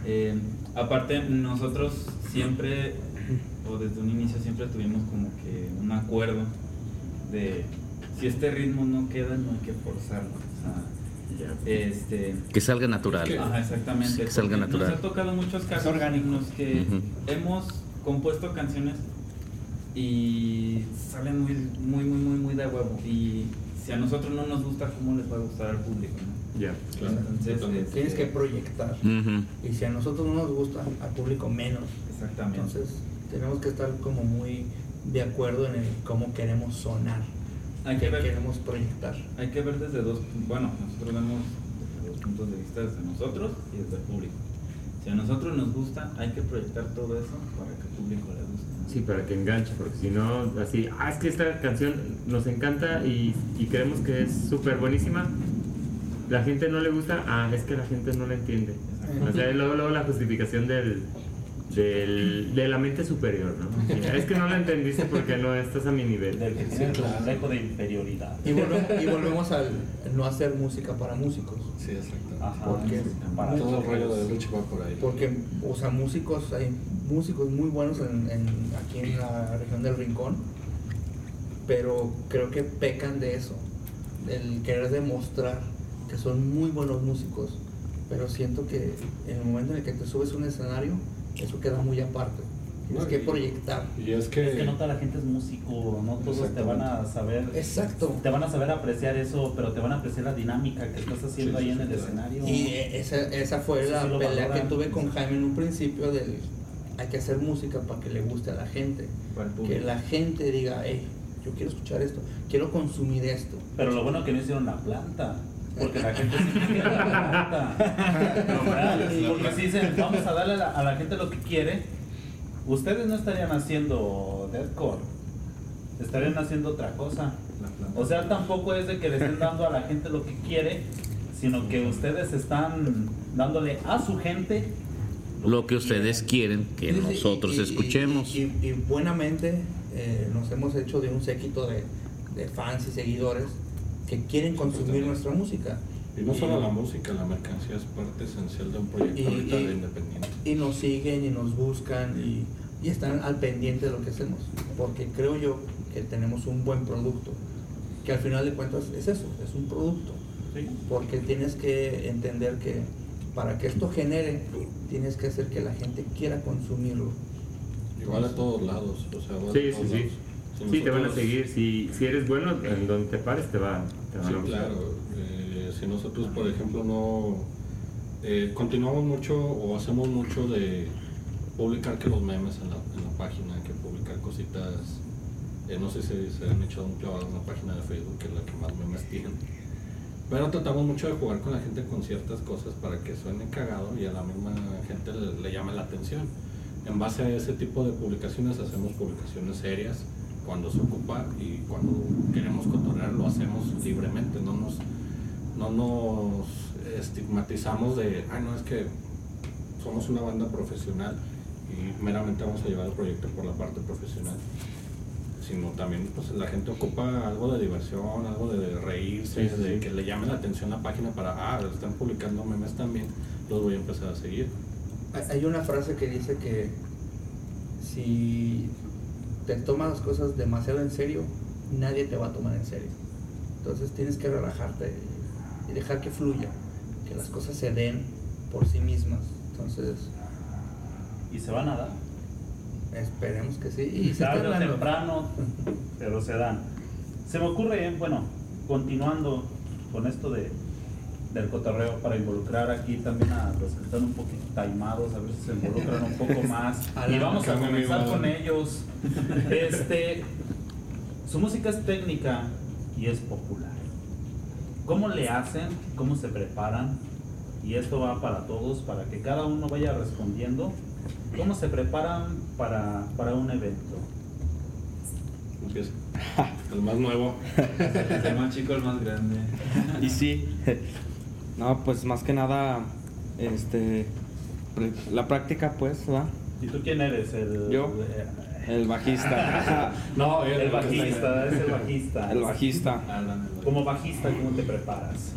Speaker 7: Eh, aparte, nosotros siempre, o desde un inicio siempre tuvimos como que un acuerdo de, si este ritmo no queda, no hay que forzarlo, o sea, este...
Speaker 3: Que salga natural.
Speaker 7: Ajá, exactamente.
Speaker 3: Que salga natural.
Speaker 7: Nos ha tocado muchos casos orgánicos que hemos compuesto canciones y salen muy, muy, muy, muy, muy de huevo. Y si a nosotros no nos gusta, ¿cómo les va a gustar al público? no?
Speaker 2: Ya.
Speaker 6: Claro,
Speaker 7: Entonces, este,
Speaker 5: Tienes que proyectar. Y si a nosotros no nos gusta, al público menos.
Speaker 7: Exactamente.
Speaker 5: Entonces, tenemos que estar como muy de acuerdo en el cómo queremos sonar,
Speaker 7: hay que ver,
Speaker 5: queremos proyectar.
Speaker 7: hay que ver desde dos, bueno, nosotros vemos desde dos puntos de vista, desde nosotros y desde el público. Si a nosotros nos gusta, hay que proyectar todo eso para que al público le guste. ¿no?
Speaker 2: Sí, para que enganche, porque si no, así, ah, es que esta canción nos encanta y, y creemos que es súper buenísima. La gente no le gusta, ah, es que la gente no la entiende. O sea, luego, luego la justificación del, del, de la mente superior, ¿no? Es que no la entendiste porque no estás a mi nivel.
Speaker 4: Del complejo de inferioridad.
Speaker 5: Y volvemos, y volvemos al no hacer música para músicos.
Speaker 6: Sí, exactamente.
Speaker 4: Ajá.
Speaker 5: Porque,
Speaker 4: Para
Speaker 6: Todo el rollo de lucha va por ahí.
Speaker 5: porque, o sea, músicos, hay músicos muy buenos en, en- aquí en la región del Rincón, pero creo que pecan de eso, el querer demostrar que son muy buenos músicos, pero siento que en el momento en el que te subes a un escenario, eso queda muy aparte. Tienes
Speaker 6: No,
Speaker 5: que
Speaker 6: y-
Speaker 5: proyectar.
Speaker 6: Y es que,
Speaker 4: Es que no toda la gente es músico, no todos te van a saber.
Speaker 5: Exacto.
Speaker 4: Te van a saber apreciar eso, pero te van a apreciar la dinámica que estás haciendo
Speaker 6: Sí, sí,
Speaker 4: ahí en
Speaker 6: sí,
Speaker 4: el
Speaker 6: claro.
Speaker 4: escenario.
Speaker 5: Y eh, esa, esa fue
Speaker 4: Eso
Speaker 5: la pelea que tuve con Jaime en un principio del hay que hacer música para que le guste a la gente. Que la gente diga, hey, yo quiero escuchar esto, quiero consumir esto.
Speaker 4: Pero lo bueno que no hicieron la planta. Porque la gente sí. Porque si dicen, vamos a darle a la, a la gente lo que quiere, ustedes no estarían haciendo deathcore. Estarían haciendo otra cosa. O sea, tampoco es de que le estén dando a la gente lo que quiere, sino que ustedes están dándole a su gente
Speaker 3: Lo que ustedes quieren que
Speaker 5: Sí,
Speaker 3: nosotros
Speaker 5: y- y-
Speaker 3: escuchemos.
Speaker 5: Y, y- y buenamente eh, nos hemos hecho de un séquito de, de fans y seguidores que quieren consumir nuestra música.
Speaker 6: Y no solo la música, la mercancía es parte esencial de un proyecto
Speaker 5: Y-
Speaker 6: ahorita
Speaker 5: y-
Speaker 6: de independiente.
Speaker 5: y nos siguen y nos buscan y, y están al pendiente de lo que hacemos. Porque creo yo que tenemos un buen producto. Que al final de cuentas es eso, es un producto.
Speaker 4: Sí.
Speaker 5: Porque tienes que entender que para que esto genere, tienes que hacer que la gente quiera consumirlo.
Speaker 6: Igual a todos lados, o sea, va a
Speaker 2: Sí, sí,
Speaker 6: todos
Speaker 2: sí.
Speaker 6: Si
Speaker 2: Sí, te van a seguir. Si, si eres bueno, en donde te pares te, va, te van
Speaker 6: Sí,
Speaker 2: a buscar.
Speaker 6: claro. Eh, si nosotros, por ejemplo, no eh, continuamos mucho o hacemos mucho de publicar que los memes en la, en la página, que publicar cositas. eh, no sé si se han echado un clavado en la página de Facebook, que es la que más memes tienen. Pero tratamos mucho de jugar con la gente con ciertas cosas para que suene cagado y a la misma gente le, le llame la atención. En base a ese tipo de publicaciones hacemos publicaciones serias cuando se ocupa y cuando queremos cotorrear lo hacemos libremente, no nos, no nos estigmatizamos de, ay no, es que somos una banda profesional y meramente vamos a llevar el proyecto por la parte profesional sino también pues la gente ocupa algo de diversión, algo de reírse,
Speaker 2: Sí, sí,
Speaker 6: de que le llame la atención la página para, ah, están publicando memes también, los voy a empezar a seguir.
Speaker 5: Hay una frase que dice que si te tomas las cosas demasiado en serio, nadie te va a tomar en serio. Entonces tienes que relajarte y dejar que fluya, que las cosas se den por sí mismas. Entonces,
Speaker 4: Y se van a dar.
Speaker 5: esperemos que sí. Y
Speaker 4: Tarde o temprano, pero se dan. Se me ocurre, bueno, continuando con esto de, del cotorreo para involucrar aquí también a los que están un poquito taimados, a ver si se involucran un poco más. y vamos a comenzar con ellos. Este, su música es técnica y es popular. ¿Cómo le hacen? ¿Cómo se preparan? Y esto va para todos, para que cada uno vaya respondiendo. ¿Cómo se preparan para, para un evento?
Speaker 6: Empieza. El más nuevo.
Speaker 7: El más chico, el más grande.
Speaker 9: Y sí, no, pues más que nada, este, la práctica, pues, ¿va?
Speaker 4: ¿Y tú quién eres? El,
Speaker 9: Yo.
Speaker 4: eh,
Speaker 9: El bajista.
Speaker 6: No,
Speaker 4: el
Speaker 6: el
Speaker 4: bajista, es el bajista.
Speaker 9: El bajista.
Speaker 7: El
Speaker 4: Como bajista, ¿cómo te preparas?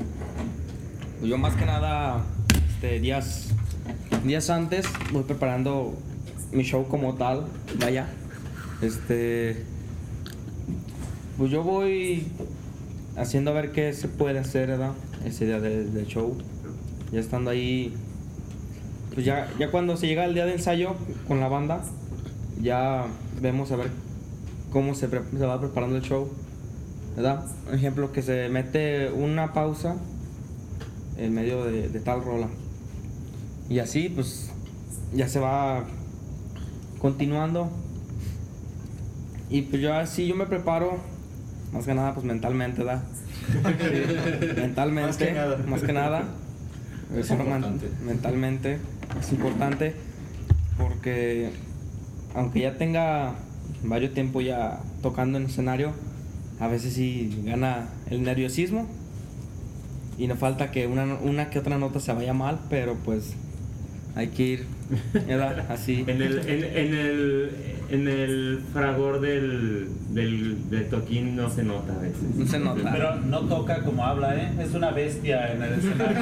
Speaker 9: Yo más que nada, este, días, días antes voy preparando mi show como tal, vaya. Este, pues yo voy haciendo a ver qué se puede hacer, ¿verdad? Ese día de- del show. Ya estando ahí, pues ya, ya cuando se llega el día de ensayo con la banda, ya vemos a ver cómo se, se va preparando el show, ¿verdad? Por ejemplo, que se mete una pausa en medio de, de tal rola. Y así, pues, ya se va continuando. Y pues yo así, yo me preparo, más que nada, pues mentalmente, ¿verdad? mentalmente,
Speaker 5: Más que nada.
Speaker 9: más que nada.
Speaker 6: Es importante.
Speaker 9: mentalmente es importante porque aunque ya tenga varios tiempo ya tocando en escenario, a veces sí gana el nerviosismo y no falta que una, una que otra nota se vaya mal, pero pues hay que ir ¿verdad? así.
Speaker 2: En el, en, en el, en el fragor del, del, del toquín no se nota a veces.
Speaker 9: No se nota.
Speaker 4: Pero no toca como habla, ¿eh? Es una bestia en el escenario.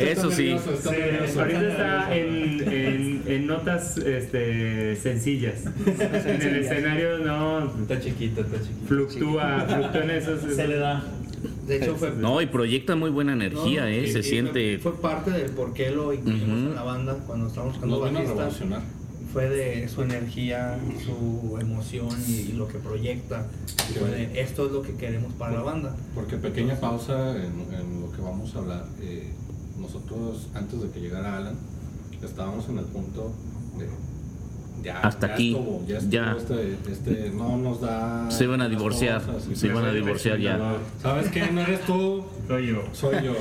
Speaker 3: Eso sí.
Speaker 6: Está nervioso, está
Speaker 2: Sí,
Speaker 6: nervioso.
Speaker 2: ahorita está en, en, en notas este, sencillas. En el escenario no
Speaker 7: Está chiquito, está chiquito.
Speaker 2: fluctúa, fluctúa en esos.
Speaker 4: Se le da.
Speaker 5: De hecho, fue.
Speaker 3: No, y proyecta muy buena energía,
Speaker 5: No,
Speaker 3: ¿eh?
Speaker 5: y-
Speaker 3: Se
Speaker 5: y
Speaker 3: siente...
Speaker 5: Fue, parte del por qué lo incluimos en la banda cuando estábamos buscando
Speaker 6: Nos vino a
Speaker 5: bajista.
Speaker 6: revolucionar.
Speaker 5: Fue de su energía, su emoción y, y lo que proyecta. Y fue de esto es lo que queremos para la banda.
Speaker 6: Porque pequeña pausa en, en lo que vamos a hablar. eh, nosotros, antes de que llegara Alan, estábamos en el punto de. Ya,
Speaker 3: Hasta
Speaker 6: ya
Speaker 3: aquí,
Speaker 6: estuvo, ya, estuvo,
Speaker 3: ya.
Speaker 6: Este, este, no nos da.
Speaker 3: Se iban a divorciar,
Speaker 6: cosas y
Speaker 3: se iban a divorciar ya.
Speaker 6: ¿Sabes qué? No eres tú,
Speaker 2: Soy yo.
Speaker 6: soy yo.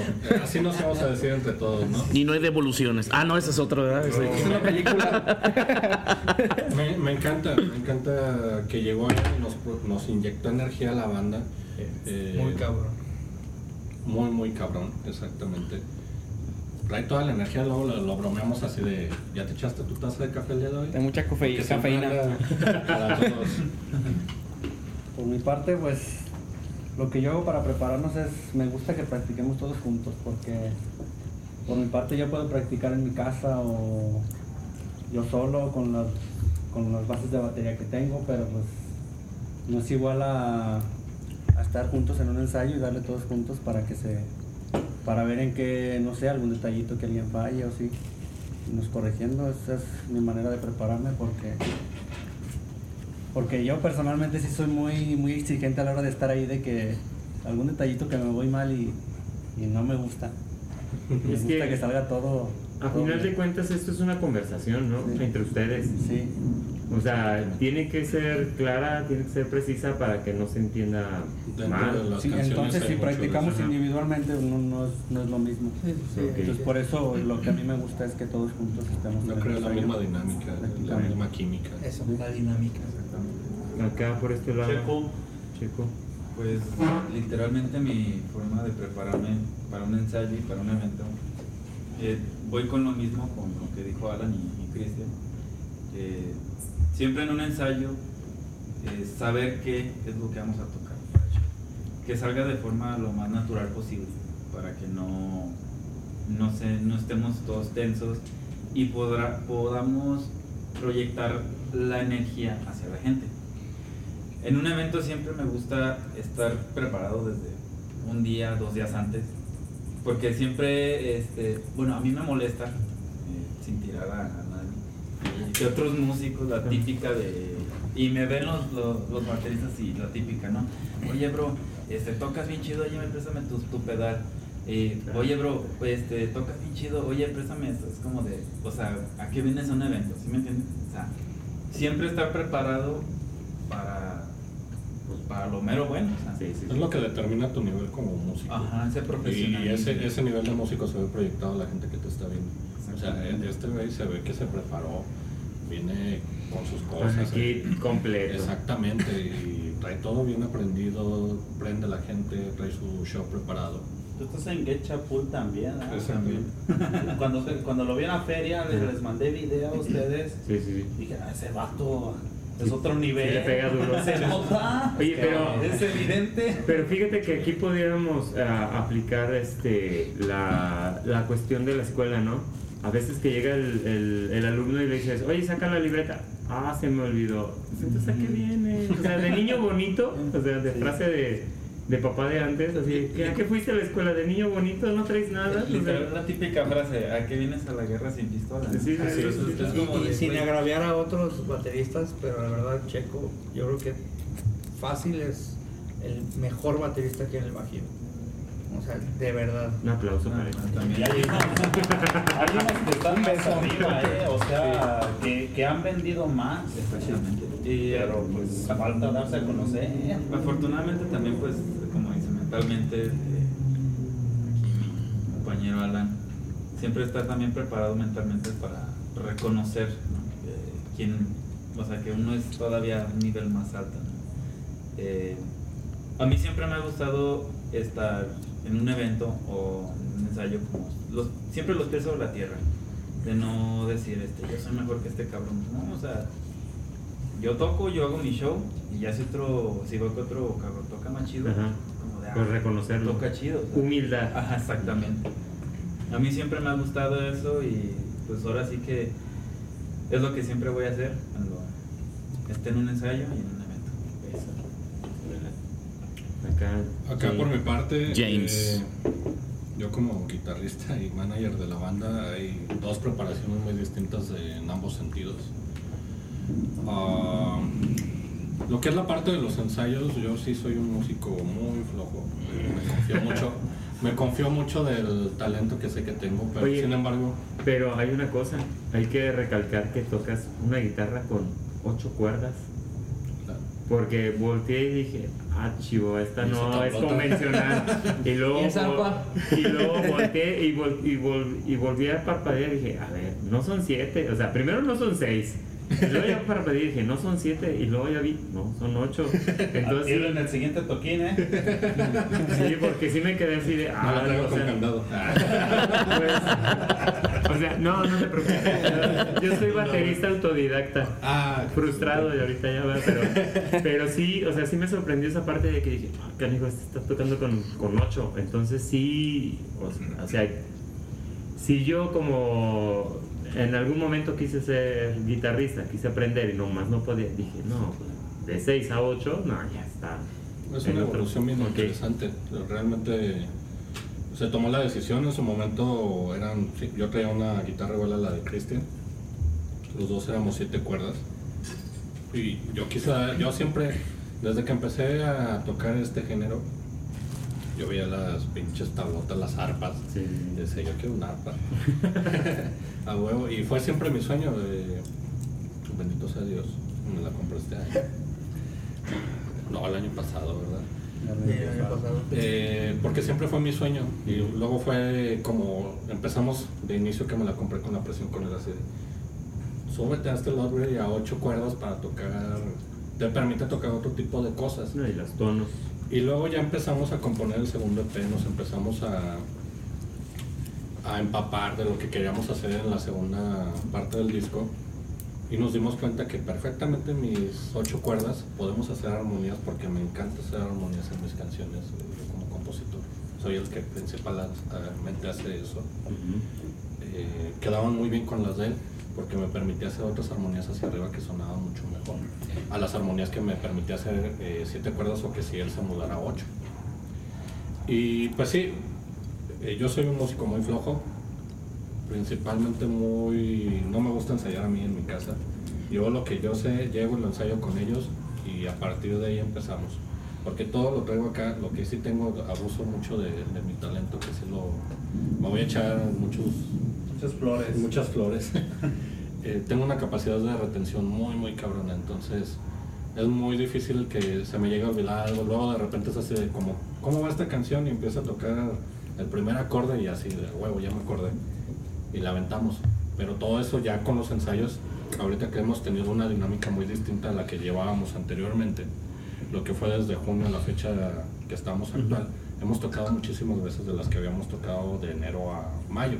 Speaker 6: Así nos vamos a decir entre todos, ¿no?
Speaker 3: Y no hay devoluciones. Ah, no, esa es otra, ¿verdad? Ese-
Speaker 9: Es una película.
Speaker 6: Me, me encanta, me encanta que llegó y nos, pro- nos inyectó energía a la banda. Eh,
Speaker 5: Muy cabrón.
Speaker 6: Muy, muy cabrón, exactamente. Trae toda la energía, luego lo, lo bromeamos así de, ¿ya te echaste tu taza de café el día de hoy?
Speaker 9: Hay mucha cafeína.
Speaker 6: anda Para todos.
Speaker 8: Por mi parte, pues Lo que yo hago para prepararnos es, me gusta que practiquemos todos juntos, porque por mi parte yo puedo practicar en mi casa o yo solo con las, con las bases de batería que tengo, pero pues no es igual a, a estar juntos en un ensayo y darle todos juntos para que se, para ver en qué, no sé, algún detallito que alguien falle o sí, nos corrigiendo, esa es mi manera de prepararme porque porque yo personalmente sí soy muy, muy exigente a la hora de estar ahí de que algún detallito que me voy mal y, y no me gusta. Me
Speaker 2: Es
Speaker 8: gusta
Speaker 2: que-
Speaker 8: que, salga todo.
Speaker 2: A
Speaker 8: todo
Speaker 2: final de cuentas esto es una conversación, ¿no?
Speaker 8: Sí.
Speaker 2: Entre ustedes.
Speaker 8: Sí,
Speaker 2: O sea, tiene que ser clara, tiene que ser precisa para que no se entienda
Speaker 6: Dentro de
Speaker 2: mal.
Speaker 6: las
Speaker 8: sí, entonces si practicamos individualmente no, no, es, no es lo mismo.
Speaker 2: Ok.
Speaker 8: Entonces por eso lo que a mí me gusta es que todos juntos estemos
Speaker 6: No creo la misma dinámica, la misma química.
Speaker 5: Eso, la dinámica.
Speaker 2: Acá por este lado.
Speaker 4: Checo.
Speaker 2: Checo.
Speaker 7: Pues literalmente mi forma de prepararme para un ensayo y para un evento, eh, voy con lo mismo con lo que dijo Alan y, y Cristian. Eh, siempre en un ensayo, eh, saber qué es lo que vamos a tocar. Que salga de forma lo más natural posible, para que no, no, se, no estemos todos tensos y podrá, podamos proyectar la energía hacia la gente. En un evento siempre me gusta estar preparado desde un día, dos días antes, porque siempre, este, bueno, a mí me molesta, eh, sin tirar a, a que otros músicos, la típica de... Y me ven los, los, los bateristas y la típica, ¿no? Oye, bro, este, tocas bien chido, oye, préstame tu, tu pedal. Eh, oye, bro, este, tocas bien chido, oye, préstame esto. Es como de, o sea, ¿a qué vienes a un evento? ¿Sí me entiendes? O sea, siempre estar preparado para, pues, para lo mero bueno. o sea.
Speaker 2: Sí, sí,
Speaker 6: Es lo que determina tu nivel como músico.
Speaker 7: Ajá, ese
Speaker 6: Y
Speaker 7: profesionalismo.
Speaker 6: ese, ese nivel de músico se ve proyectado a la gente que te está viendo. O sea,
Speaker 7: Exactamente.
Speaker 6: este güey se ve que se preparó, viene con sus cosas.
Speaker 2: el
Speaker 6: eh,
Speaker 2: kit completo.
Speaker 6: Exactamente, y trae todo bien aprendido, prende la gente, trae su show preparado.
Speaker 4: Tú estás en Get Chapul también, ¿ah?
Speaker 6: Exactamente.
Speaker 4: Cuando, cuando lo vi en la feria, les, les mandé video a ustedes.
Speaker 2: Sí, sí, sí.
Speaker 4: Dije, ah, ese vato es otro nivel.
Speaker 2: Sí le pega duro.
Speaker 4: Se nota.
Speaker 2: Oye, pero-
Speaker 4: Es evidente.
Speaker 2: Pero fíjate que aquí pudiéramos ah, aplicar este, la, la cuestión de la escuela, ¿no? A veces que llega el, el- el alumno y le dices, oye, saca la libreta. Ah, se me olvidó. Entonces, ¿a qué viene? O sea, de niño bonito, o sea, de frase de, de papá de antes, así, ¿qué, ¿a qué fuiste a la escuela? ¿De niño bonito? ¿No traes nada? O sea,
Speaker 7: Literal, la típica frase, ¿a qué vienes a la guerra sin pistola?
Speaker 2: Sí, sí, sí,
Speaker 7: es,
Speaker 2: sí,
Speaker 7: es
Speaker 2: sí.
Speaker 7: como
Speaker 5: Y,
Speaker 7: de,
Speaker 5: sin agraviar a otros bateristas, pero la verdad, Checo, yo creo que fácil es el mejor baterista que en el Bajío. O sea, de verdad.
Speaker 2: Un aplauso
Speaker 7: Ah,
Speaker 2: para él.
Speaker 7: también.
Speaker 4: Y hay unos, hay unos que están más arriba, ¿eh? O sea, que, que han vendido más.
Speaker 7: Exactamente. Y,
Speaker 4: Pero pues falta darse a conocer.
Speaker 7: Afortunadamente también, pues, como dice, mentalmente, eh, aquí mi compañero Alan siempre está también preparado mentalmente para reconocer ¿no? Eh, quién, o sea, que uno es todavía un nivel más alto. ¿no? Eh, a mí siempre me ha gustado estar en un evento o en un ensayo como los, siempre los pies sobre la tierra, de no decir, este, yo soy mejor que este cabrón, no, o sea, yo toco, yo hago mi show y ya si otro, si veo que otro cabrón toca más chido,
Speaker 2: Ajá.
Speaker 7: como de, ah,
Speaker 2: Pues reconocerlo.
Speaker 7: toca chido. o sea.
Speaker 2: Humildad.
Speaker 7: Ajá, exactamente. A mí siempre me ha gustado eso y pues ahora sí que es lo que siempre voy a hacer cuando esté en un ensayo y en.
Speaker 2: Acá.
Speaker 6: Acá
Speaker 2: sí.
Speaker 6: por mi parte,
Speaker 3: James.
Speaker 6: eh, yo como guitarrista y manager de la banda, hay dos preparaciones muy distintas en ambos sentidos. Ah, lo que es la parte de los ensayos, yo sí soy un músico muy flojo. Me confío mucho, me confío mucho del talento que sé que tengo, pero
Speaker 2: Oye.
Speaker 6: sin embargo,
Speaker 2: Pero hay una cosa, hay que recalcar que tocas una guitarra con ocho cuerdas. Porque volteé y dije, ah, chivo, esta
Speaker 6: Y
Speaker 2: no es convencional. Y luego,
Speaker 9: ¿Y
Speaker 2: y luego volteé y, vol- y, vol- y volví a parpadear y dije, a ver, no son siete, o sea, primero no son seis. Y luego ya para pedir dije, no son siete, y luego ya vi, no, son ocho. Entonces,
Speaker 4: en el siguiente toquín, ¿eh?
Speaker 2: sí, porque sí me quedé así de,
Speaker 6: Ah, la traigo
Speaker 2: o
Speaker 6: con
Speaker 2: sea,
Speaker 6: candado.
Speaker 2: pues, o sea, no, no te preocupes. Yo soy baterista autodidacta.
Speaker 6: Ah,
Speaker 2: frustrado y ahorita ya va, pero, pero sí, o sea, sí me sorprendió esa parte de que dije, ah, canijo, este está tocando con, con ocho, entonces sí, o sea, si yo como en algún momento quise ser guitarrista, quise aprender y nomás no podía, dije, no, pues, de 6 a 8, no, ya está.
Speaker 6: Es una evolución bien interesante. Realmente se tomó la decisión en su momento. Eran, sí, yo traía una guitarra igual a la de Christian. Los dos éramos siete cuerdas. Y yo quizá, yo siempre, desde que empecé a tocar este género, yo veía las pinches tablotas, las arpas.
Speaker 2: Sí.
Speaker 6: Y decía, yo quiero una arpa. a huevo. Y fue siempre mi sueño de, bendito sea Dios, me la compré este año. No, el año pasado, ¿verdad? Eh, porque siempre fue mi sueño y luego fue como empezamos de inicio que me la compré con la presión con el así de, súbete a este Loudware a ocho cuerdas para tocar te permite tocar otro tipo de cosas.
Speaker 2: No, y los tonos.
Speaker 6: y luego ya empezamos a componer el segundo EP nos empezamos a a empapar de lo que queríamos hacer en la segunda parte del disco y nos dimos cuenta que perfectamente en mis ocho cuerdas podemos hacer armonías porque me encanta hacer armonías en mis canciones eh, yo como compositor. Soy el que principalmente hace eso. Eh, quedaban muy bien con las de él porque me permitía hacer otras armonías hacia arriba que sonaban mucho mejor a las armonías que me permitía hacer eh, siete cuerdas o que si él se mudara a ocho. Y pues sí, eh, yo soy un músico muy flojo, principalmente muy... no me gusta ensayar a mí en mi casa. Yo lo que yo sé, llego y lo ensayo con ellos y a partir de ahí empezamos. Porque todo lo traigo acá, lo que sí tengo, abuso mucho de, de mi talento, que sí lo... Me voy a echar muchos,
Speaker 4: Muchas flores.
Speaker 6: muchas flores. Eh, tengo una capacidad de retención muy, muy cabrona, entonces es muy difícil que se me llegue a olvidar algo. Luego de repente es así de como, ¿cómo va esta canción? Y empieza a tocar el primer acorde y así de huevo, ya me acordé. Y la aventamos. Pero todo eso ya con los ensayos, ahorita que hemos tenido una dinámica muy distinta a la que llevábamos anteriormente, lo que fue desde junio a la fecha que estamos actual, hemos tocado muchísimas veces de las que habíamos tocado de enero a mayo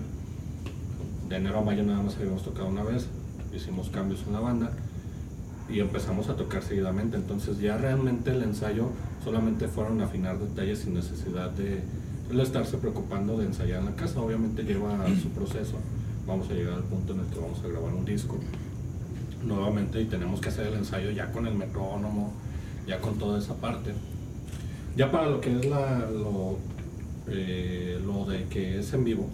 Speaker 6: de enero a mayo nada más habíamos tocado una vez, hicimos cambios en la banda y empezamos a tocar seguidamente. Entonces ya realmente el ensayo solamente fueron afinar detalles sin necesidad de él estarse preocupando de ensayar en la casa. Obviamente lleva su proceso. Vamos a llegar al punto en el que vamos a grabar un disco nuevamente y tenemos que hacer el ensayo ya con el metrónomo, ya con toda esa parte. Ya para lo que es la, lo, eh, lo de que es en vivo.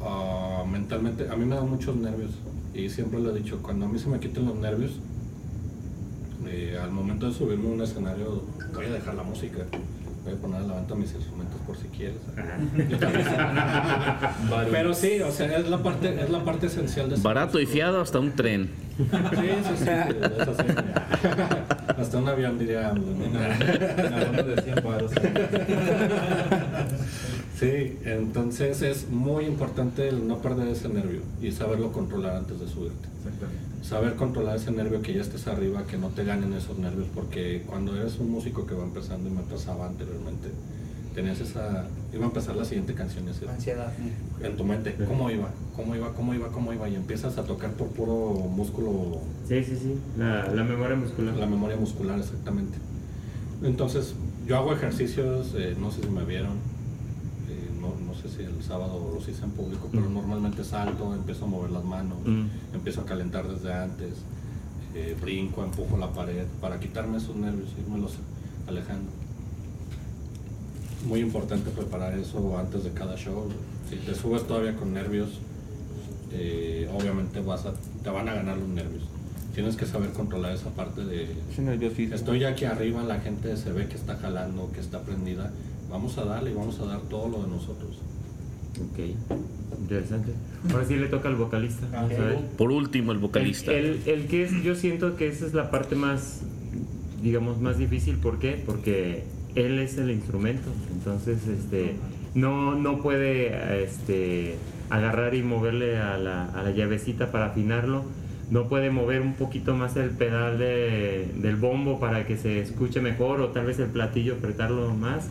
Speaker 6: Ah, mentalmente, a mí me dan muchos nervios y siempre lo he dicho, cuando a mí se me quiten los nervios, eh, al momento de subirme a un escenario, voy a dejar la música, voy a poner a la venta mis instrumentos por si quieres. Pero sí, o sea, es la parte, es la parte esencial de
Speaker 3: Barato y fiado hasta un tren.
Speaker 6: Sí, sí, sí. Hasta un avión diría. AMLO, ¿no?
Speaker 7: Hablando de 100 varos.
Speaker 6: Sí, entonces es muy importante el no perder ese nervio y saberlo controlar antes de subirte. Saber controlar ese nervio que ya estés arriba, que no te ganen esos nervios, porque cuando eres un músico que va empezando y me pasaba anteriormente, tenías esa. iba a empezar la siguiente canción
Speaker 5: Ansiedad.
Speaker 6: en tu mente, ¿cómo iba? ¿Cómo iba? ¿Cómo iba? ¿Cómo iba? Y empiezas a tocar por puro músculo
Speaker 2: Sí, sí, sí. La, la memoria muscular.
Speaker 6: la memoria muscular, exactamente. Entonces, yo hago ejercicios, eh, no sé si me vieron, sé si el sábado los hice en público, pero
Speaker 2: Mm.
Speaker 6: normalmente salto, empiezo a mover las manos,
Speaker 2: Mm.
Speaker 6: empiezo a calentar desde antes, eh, brinco, empujo la pared, para quitarme esos nervios, irmelos alejando. Muy importante preparar eso antes de cada show. Si te subes todavía con nervios, eh, obviamente vas a, te van a ganar los nervios. Tienes que saber controlar esa parte de
Speaker 9: nerviosismo.
Speaker 6: Estoy aquí arriba, la gente se ve que está jalando, que está prendida. Vamos a darle y vamos a dar todo lo de nosotros.
Speaker 2: Ok, interesante. Ahora sí le toca al vocalista. Vamos a ver.
Speaker 3: Por último, el vocalista.
Speaker 2: El, el- el que es, yo siento que esa es la parte más, digamos, más difícil. ¿Por qué? Porque él es el instrumento. Entonces, este, no, no puede este, agarrar y moverle a la, a la llavecita para afinarlo. no puede mover un poquito más el pedal de- del bombo para que se escuche mejor o tal vez el platillo apretarlo más.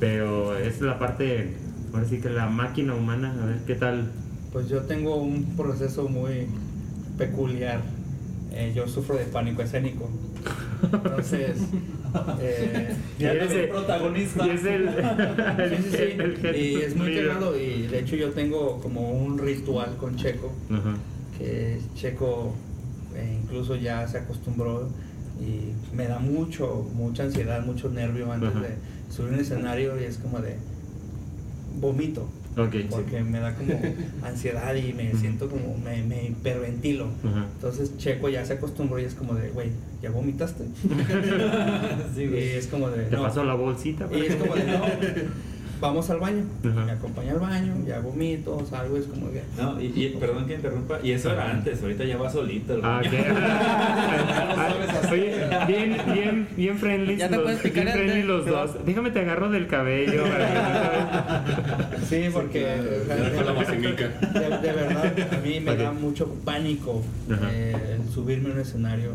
Speaker 2: Pero es la parte, ahora sí que la máquina humana, a ver qué tal.
Speaker 5: Pues yo tengo un proceso muy peculiar. Eh, yo sufro de pánico escénico. Entonces, eh,
Speaker 4: Ya
Speaker 2: ese-
Speaker 4: el protagonista.
Speaker 2: Y es el, el,
Speaker 5: sí, sí, sí.
Speaker 2: el
Speaker 5: y es muy cagado y de hecho yo tengo como un ritual con Checo que Checo eh, incluso ya se acostumbró y me da mucho, mucha ansiedad, mucho nervio antes de subir un escenario y es como de vomito.
Speaker 2: Sí.
Speaker 5: Porque me da como ansiedad y me siento como, me, me hiperventilo.
Speaker 2: Ajá.
Speaker 5: Entonces Checo ya se acostumbró y es como de, güey, ¿ya vomitaste?
Speaker 4: Sí,
Speaker 5: y es como de,
Speaker 2: Te
Speaker 5: no.
Speaker 2: pasó la bolsita.
Speaker 5: Y es como de, no, vamos al baño.
Speaker 2: Ajá.
Speaker 5: Me acompaña al baño, ya vomito, salgo, es como que...
Speaker 7: No, y, y perdón que interrumpa, y eso era antes, ahorita ya va solito. el
Speaker 2: Ah,
Speaker 7: baño. lo sabes hacer.
Speaker 2: Oye, bien, bien, bien friendly.
Speaker 9: Ya te
Speaker 2: los,
Speaker 9: puedes
Speaker 2: bien friendly los
Speaker 9: pero-
Speaker 2: dos. Déjame te agarro del cabello.
Speaker 5: Sí, porque de,
Speaker 6: con la vacinica.
Speaker 5: de- de verdad a mí me da mucho pánico eh, el subirme a un escenario.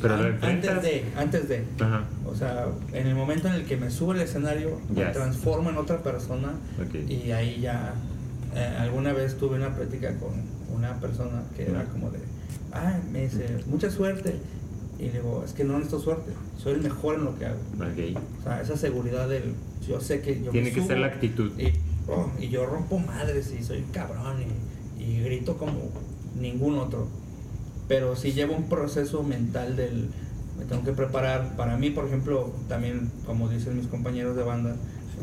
Speaker 2: Pero lo
Speaker 5: An- antes de, antes de.
Speaker 2: Ajá.
Speaker 5: O sea, en el momento en el que me subo al escenario, me transformo en otra persona y ahí ya eh, alguna vez tuve una plática con una persona que era como de, ah, me dice, mucha suerte. Y le digo, es que no necesito suerte, soy el mejor en lo que hago.
Speaker 2: Ok.
Speaker 5: O sea, esa seguridad del, yo sé que yo
Speaker 2: Tiene
Speaker 5: me
Speaker 2: que ser la actitud.
Speaker 5: Y, oh, y yo rompo madres y soy cabrón y, y grito como ningún otro. Pero si llevo un proceso mental del, me tengo que preparar. Para mí, por ejemplo, también, como dicen mis compañeros de banda,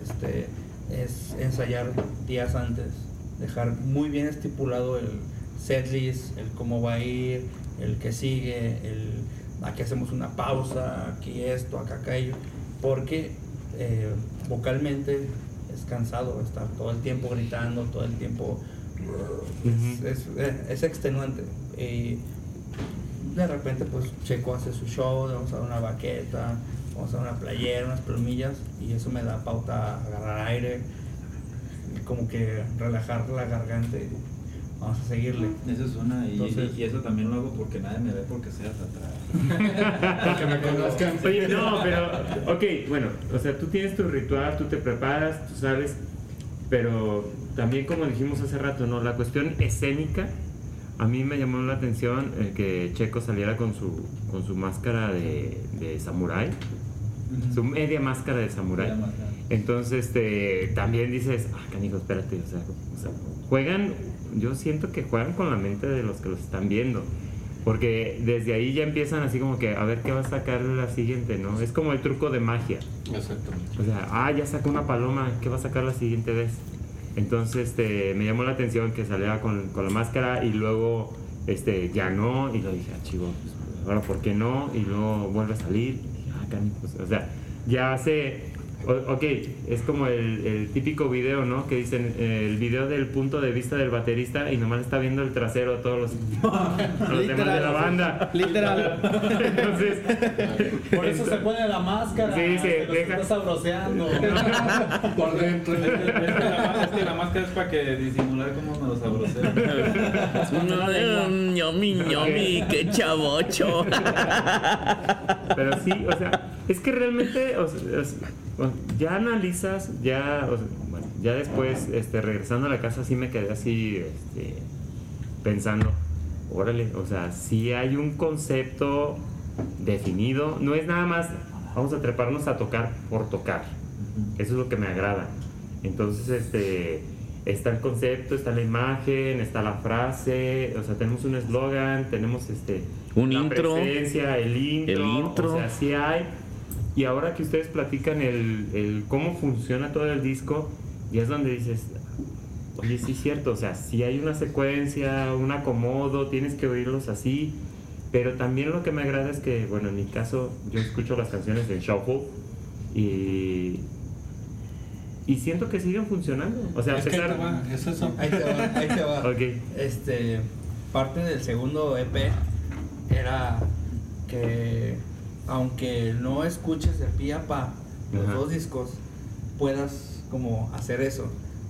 Speaker 5: este, es ensayar días antes, dejar muy bien estipulado el setlist, el cómo va a ir, el que sigue, el aquí hacemos una pausa, aquí esto, acá aquello, porque eh, vocalmente es cansado estar todo el tiempo gritando, todo el tiempo es, es- es extenuante. Y de repente pues Checo hace su show, vamos a dar una baqueta, vamos a dar una playera, unas plumillas y eso me da pauta a agarrar aire, como que relajar la garganta y vamos a seguirle.
Speaker 7: Eso es una, y,
Speaker 5: Entonces-
Speaker 7: y eso también lo hago porque nadie me ve porque seas atrás.
Speaker 6: Para que me conozcan.
Speaker 2: Oye, no, pero, ok, bueno, o sea, tú tienes tu ritual, tú te preparas, tú sabes, pero también como dijimos hace rato, ¿no? La cuestión escénica, a mí me llamó la atención el que Checo saliera con su, con su máscara de, de samurái, su media máscara de samurái. Entonces, este, también dices, ah, canijo, espérate, o sea, o sea, juegan, yo siento que juegan con la mente de los que los están viendo. Porque desde ahí ya empiezan así como que a ver qué va a sacar la siguiente, ¿no? Es como el truco de magia.
Speaker 6: Exactamente.
Speaker 2: O sea, ah, ya sacó una paloma, ¿qué va a sacar la siguiente vez? Entonces, este, me llamó la atención que saliera con, con la máscara y luego, este, ya no, y lo dije, ah, chivo, pues, ahora, ¿por qué no? Y luego vuelve a salir, y dije, ah, canijos, o sea, ya hace, ok, es como el, el típico video, ¿no? Que dicen, eh, el video del punto de vista del baterista y nomás está viendo el trasero a todos los, a los demás de la banda.
Speaker 9: Literal.
Speaker 2: Entonces,
Speaker 4: Por eso se pone la máscara.
Speaker 2: Sí, sí, deja-
Speaker 4: está sabroseando.
Speaker 6: Por dentro.
Speaker 7: Es que, la, es máscara es para que disimular cómo me los sabroseo.
Speaker 3: Uno de un ñomi ñomi, qué chavocho.
Speaker 2: Pero sí, o sea, es que realmente o sea, ya analizas, ya, o sea, bueno, ya después, este, regresando a la casa, sí me quedé así, este, pensando, órale, o sea, sí hay un concepto definido, no es nada más, vamos a treparnos a tocar por tocar, eso es lo que me agrada. Entonces, este, está el concepto, está la imagen, está la frase, o sea, tenemos un eslogan, tenemos este,
Speaker 3: Un
Speaker 2: la
Speaker 3: intro.
Speaker 2: presencia, el intro,
Speaker 3: El intro.
Speaker 2: o sea, sí hay. Y ahora que ustedes platican el, el cómo funciona todo el disco, y es donde dices, oye, sí es cierto, o sea, sí hay una secuencia, un acomodo, tienes que oírlos así, pero también lo que me agrada es que, bueno, en mi caso, yo escucho las canciones en Shuffle y, y siento que siguen funcionando. O sea, a
Speaker 6: Es que ahí
Speaker 2: pesar...
Speaker 6: te va, es eso.
Speaker 5: Ahí te va, ahí te va.
Speaker 2: Ok.
Speaker 5: Este, parte del segundo EP era que aunque no escuches de pie a pa los
Speaker 2: Ajá.
Speaker 5: dos discos, puedas como hacer eso.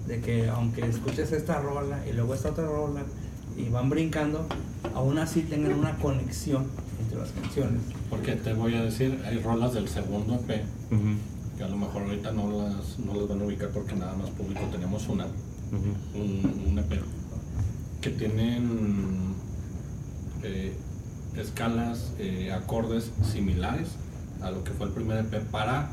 Speaker 5: De que aunque escuches esta rola y luego esta otra rola y van brincando, aún así tengan una conexión entre las canciones.
Speaker 6: Porque te voy a decir, hay rolas del segundo EP que a lo mejor ahorita no las, no las van a ubicar porque nada más público tenemos una, un, un EP, que tienen eh, escalas, eh, acordes similares a lo que fue el primer EP para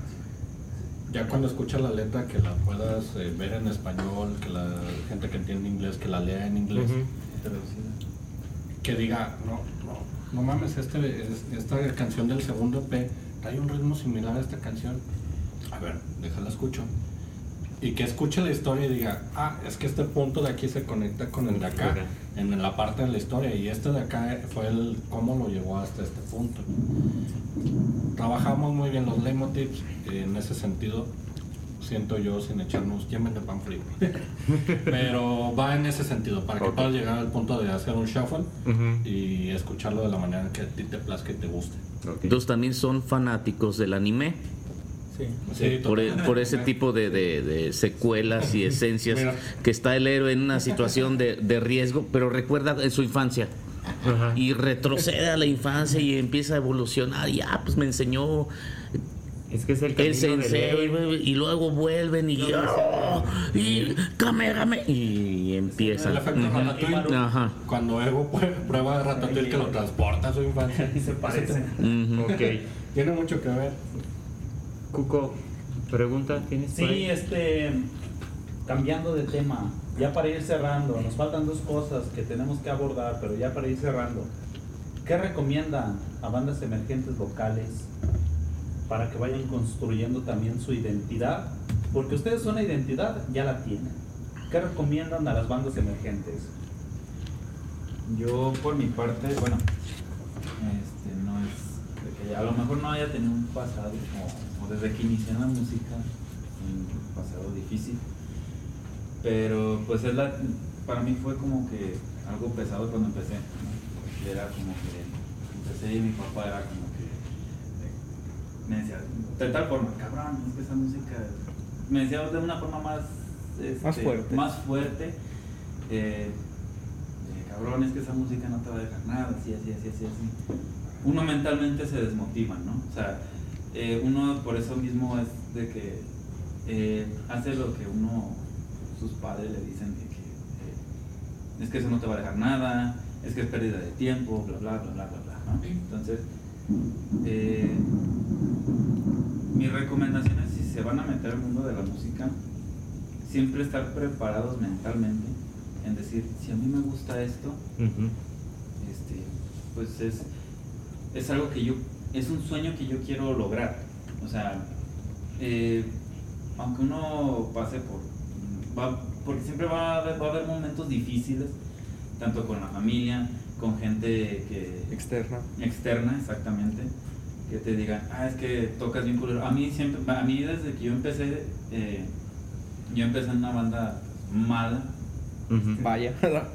Speaker 6: ya cuando escuchas la letra que la puedas eh, ver en español, que la gente que entiende inglés, que la lea en inglés, que diga, no, no, no mames, este, es- esta canción del segundo EP trae un ritmo similar a esta canción. A ver, déjala escucho. Y que escuche la historia y diga, ah, es que este punto de aquí se conecta con el de acá,
Speaker 2: Ok.
Speaker 6: en la parte de la historia, y este de acá fue el cómo lo llevó hasta este punto. Trabajamos muy bien los leitmotivs en ese sentido, siento yo, sin echarnos yemen de pan frío. Pero va en ese sentido, para que puedas llegar al punto de hacer un shuffle
Speaker 2: Ujú.
Speaker 6: y escucharlo de la manera que a ti te plazca y te guste.
Speaker 2: Ok.
Speaker 3: Entonces también son fanáticos del anime.
Speaker 5: Sí.
Speaker 6: Sí,
Speaker 3: Por, e- por ese tipo de, de- de secuelas y esencias
Speaker 6: Mira.
Speaker 3: que está el héroe en una situación de, de riesgo, pero recuerda en su infancia
Speaker 2: Ajá.
Speaker 3: y retrocede a la infancia y empieza a evolucionar. Y ah, pues me enseñó
Speaker 2: Es que es el
Speaker 3: el
Speaker 2: del
Speaker 3: sensei
Speaker 2: héroe.
Speaker 3: y luego vuelven y, ¡oh! y Kamehame, y empiezan.
Speaker 6: El efecto. Ratatouille.
Speaker 3: Ajá.
Speaker 6: Cuando Ego prueba de Ratatouille que lo transporta a su infancia.
Speaker 4: Y se parecen.
Speaker 3: Ujú.
Speaker 2: Ok.
Speaker 6: Tiene mucho que ver.
Speaker 2: Cuco, pregunta, ¿tienes
Speaker 4: Sí,
Speaker 2: ahí?
Speaker 4: este, cambiando de tema, ya para ir cerrando, nos faltan dos cosas que tenemos que abordar, pero ya para ir cerrando, ¿qué recomiendan a bandas emergentes locales para que vayan construyendo también su identidad? Porque ustedes una identidad ya la tienen. ¿Qué recomiendan a las bandas emergentes?
Speaker 7: Yo por mi parte, bueno, este, no es que a lo mejor no haya tenido un pasado o, desde que inicié en la música un pasado difícil, pero pues es la, para mí fue como que algo pesado cuando empecé, era como que empecé y mi papá era como que eh, me decía de tal forma, cabrón, es que esa música me decía de una forma más
Speaker 9: Más
Speaker 7: este,
Speaker 9: fuerte.
Speaker 7: más fuerte eh, eh, cabrón, es que esa música no te va a dejar nada, así, así, así, así, así. Uno mentalmente se desmotiva, ¿no? O sea, eh, uno por eso mismo es de que eh, hace lo que uno, sus padres le dicen de que eh, es que eso no te va a dejar nada, es que es pérdida de tiempo, bla, bla, bla, bla, bla, bla, ¿no? Entonces, eh, mi recomendación es si se van a meter al mundo de la música, siempre estar preparados mentalmente en decir, si a mí me gusta esto, este, pues es, es algo que yo, es un sueño que yo quiero lograr. O sea, eh, aunque uno pase por, va- porque siempre va a, haber, va a haber momentos difíciles, tanto con la familia, con gente que
Speaker 9: Externa.
Speaker 7: externa, exactamente, que te digan, ah, es que tocas bien culero. A mí siempre, a mí desde que yo empecé, eh, yo empecé en una banda mala
Speaker 2: Ujú.
Speaker 9: Vaya.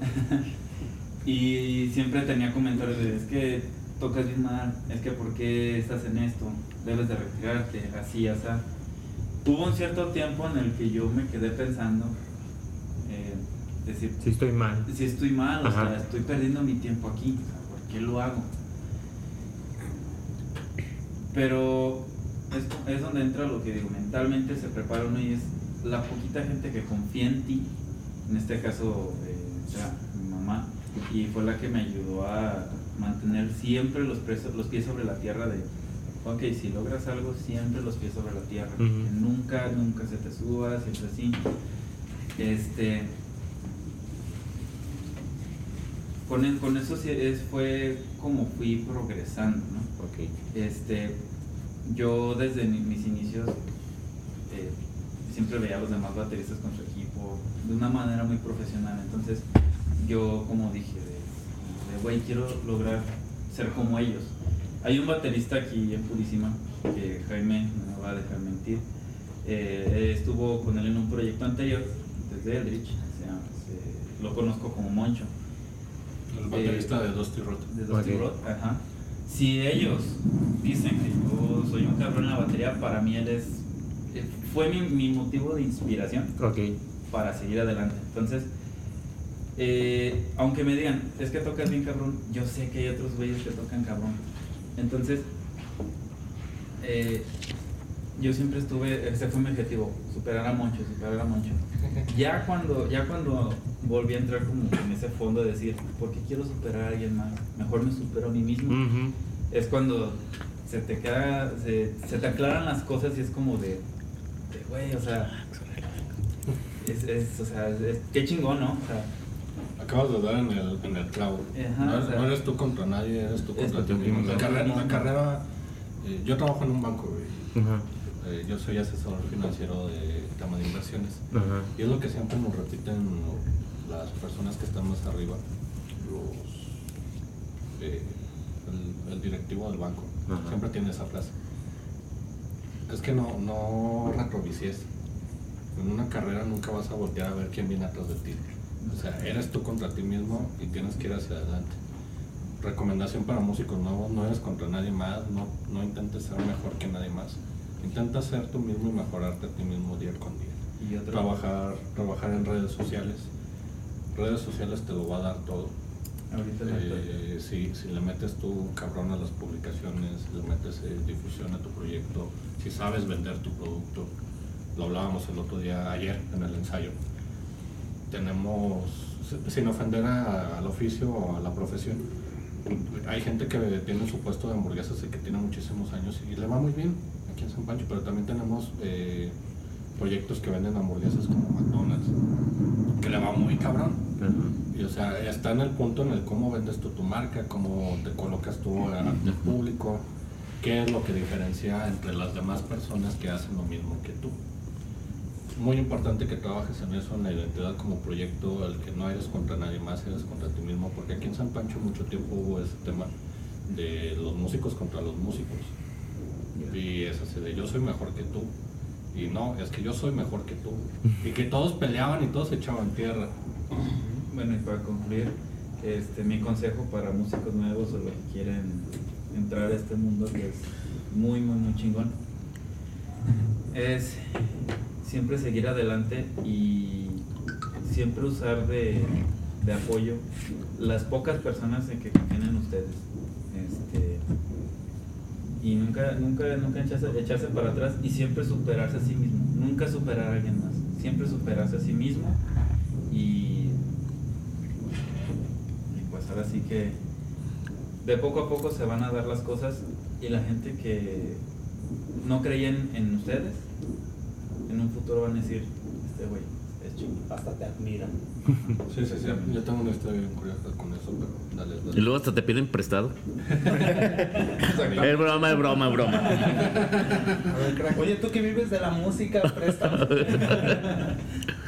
Speaker 7: y siempre tenía comentarios de, es que tocas bien mal, es que por qué estás en esto, debes de retirarte, así, así. Hubo un cierto tiempo en el que yo me quedé pensando, eh, decir,
Speaker 2: Sí, estoy mal.
Speaker 7: si estoy mal, o
Speaker 2: Ajá.
Speaker 7: sea, estoy perdiendo mi tiempo aquí, o sea, ¿por qué lo hago? Pero es, es donde entra lo que digo, mentalmente se prepara uno y es la poquita gente que confía en ti, en este caso eh, era mi mamá, y fue la que me ayudó a mantener siempre los, presos- los pies sobre la tierra de, ok, si logras algo, siempre los pies sobre la tierra, que nunca, nunca se te suba, siempre así. Este, con, e- con eso fue como fui progresando, ¿no?
Speaker 2: Ok.
Speaker 7: Este, yo desde mi- mis inicios eh, siempre veía a los demás bateristas con su equipo de una manera muy profesional. Entonces, yo como dije, de, güey, quiero lograr ser como ellos. Hay un baterista aquí en Purísima, que Jaime, no me va a dejar mentir, eh, estuvo con él en un proyecto anterior, desde Eldritch, se llama- se- lo conozco como Moncho
Speaker 6: El baterista de Dusty Road.
Speaker 7: de Dusty. Road, ajá. Si ellos dicen que yo soy un cabrón en la batería, para mí él es eh, fue mi, mi motivo de inspiración
Speaker 2: Ok.
Speaker 7: para seguir adelante. Entonces, eh, aunque me digan, es que tocas bien cabrón, yo sé que hay otros güeyes que tocan cabrón. Entonces, eh, yo siempre estuve, ese fue mi objetivo, superar a Moncho, superar a Moncho. Ya cuando, ya cuando volví a entrar como en ese fondo de decir, ¿por qué quiero superar a alguien más? Mejor me supero a mí mismo.
Speaker 2: Ujú.
Speaker 7: Es cuando se te queda, se, se te aclaran las cosas y es como de, de, güey, o sea, es, es, o sea, es- qué chingón, ¿no? O sea,
Speaker 6: Acabas de dar en el, en el clavo.
Speaker 7: Ajá,
Speaker 6: no,
Speaker 7: o sea,
Speaker 6: no eres tú contra nadie, eres tú contra ti mismo. La carrera, la carrera eh, yo trabajo en un banco, güey.
Speaker 2: Ajá.
Speaker 6: Eh, yo soy asesor financiero de tema de inversiones.
Speaker 2: Ajá.
Speaker 6: Y es lo que siempre nos repiten las personas que están más arriba, los, eh, el, el directivo del banco.
Speaker 2: Ajá.
Speaker 6: Siempre tiene esa frase. Es que no, no retrovicies. En una carrera nunca vas a voltear a ver quién viene atrás de ti. O sea, eres tú contra ti mismo y tienes que ir hacia adelante. Recomendación para músicos nuevos, no eres contra nadie más, no, no intentes ser mejor que nadie más. Intenta ser tú mismo y mejorarte a ti mismo día con día
Speaker 7: y otro,
Speaker 6: trabajar, trabajar en redes sociales. Redes sociales te lo va a dar todo.
Speaker 7: ahorita
Speaker 6: Eh, si, si le metes tú cabrón a las publicaciones, le metes eh, difusión a tu proyecto, si sabes vender tu producto, lo hablábamos el otro día, ayer en el ensayo. Tenemos, sin ofender a- al oficio o a la profesión, hay gente que tiene su puesto de hamburguesas y que tiene muchísimos años y le va muy bien aquí en San Pancho, pero también tenemos eh, proyectos que venden hamburguesas como McDonald's, que le va muy cabrón. Y, o sea, está en el punto en el cómo vendes tú tu marca, cómo te colocas tú ante el público, qué es lo que diferencia entre las demás personas que hacen lo mismo que tú. Muy importante que trabajes en eso, en la identidad como proyecto, el que no eres contra nadie más, eres contra ti mismo, porque aquí en San Pancho mucho tiempo hubo ese tema de los músicos contra los músicos. Y es así de yo soy mejor que tú. Y no, es que yo soy mejor que tú. Y que todos peleaban y todos echaban tierra.
Speaker 7: Bueno, y para concluir, este, mi consejo para músicos nuevos o los que quieren entrar a este mundo que es muy, muy, muy chingón, es siempre seguir adelante y siempre usar de, de apoyo las pocas personas en que confían en ustedes. Este, y nunca, nunca, nunca echarse, echarse para atrás y siempre superarse a sí mismo. Nunca superar a alguien más. Siempre superarse a sí mismo y, pues ahora sí que de poco a poco se van a dar las cosas y la gente que no creía en, ustedes, un futuro van a decir, este güey es chingón.
Speaker 4: Hasta te admiran.
Speaker 6: Sí, sí, sí. Yo tengo una historia bien curiosa con eso, pero dale, dale.
Speaker 3: Y luego hasta te piden prestado. es broma, es broma, es broma.
Speaker 7: Oye, tú que vives de la música, préstame.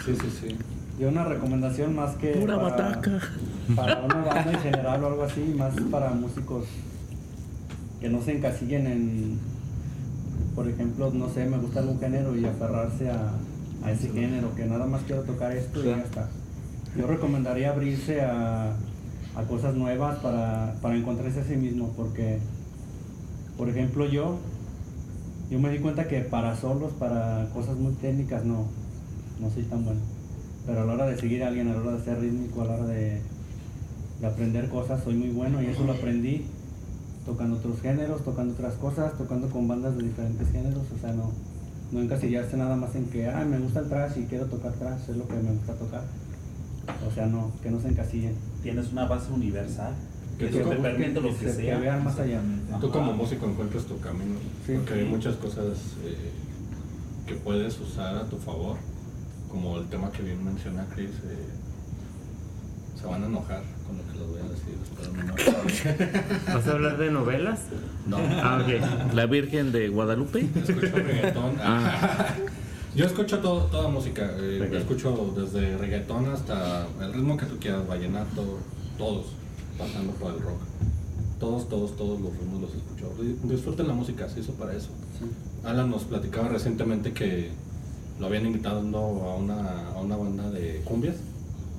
Speaker 6: Sí, sí, sí.
Speaker 8: Yo una recomendación más que
Speaker 3: Pura
Speaker 8: para,
Speaker 3: bataca.
Speaker 8: para una banda en general o algo así, más para músicos que no se encasillen en, por ejemplo, no sé, me gusta algún género y aferrarse a, a ese género, que nada más quiero tocar esto y ya está. Yo recomendaría abrirse a, a cosas nuevas para, para encontrarse a sí mismo, porque, por ejemplo, yo, yo me di cuenta que para solos, para cosas muy técnicas, no, no soy tan bueno. Pero a la hora de seguir a alguien, a la hora de ser rítmico, a la hora de, de aprender cosas, soy muy bueno y eso lo aprendí tocando otros géneros, tocando otras cosas, tocando con bandas de diferentes géneros, o sea, no, no encasillarse nada más en que, ah, me gusta el trash y quiero tocar trash, es lo que me gusta tocar. O sea, no, que no se encasillen.
Speaker 4: Tienes una base universal
Speaker 6: Que
Speaker 4: que
Speaker 6: tú
Speaker 4: te
Speaker 6: como-
Speaker 4: permite lo que
Speaker 8: se-
Speaker 4: sea.
Speaker 8: vean más allá.
Speaker 6: Tú
Speaker 4: Ajá.
Speaker 6: como músico encuentras tu camino,
Speaker 8: Sí.
Speaker 6: porque hay muchas cosas eh, que puedes usar a tu favor, como el tema que bien menciona Chris. eh, se van a enojar con lo que les voy a decir, espero no.
Speaker 2: ¿Vas a hablar de novelas?
Speaker 6: No.
Speaker 2: Ah, ok.
Speaker 3: La Virgen de Guadalupe.
Speaker 6: Escucho reggaetón.
Speaker 3: Ah.
Speaker 6: Yo escucho todo, toda música. eh. Escucho desde reggaetón hasta el ritmo que tú quieras, vallenato, todos, pasando por el rock. Todos, todos, todos los ritmos los escucho. Di- Disfruten la música, se hizo para eso. Alan nos platicaba recientemente que lo habían invitado a una, a una banda de cumbias.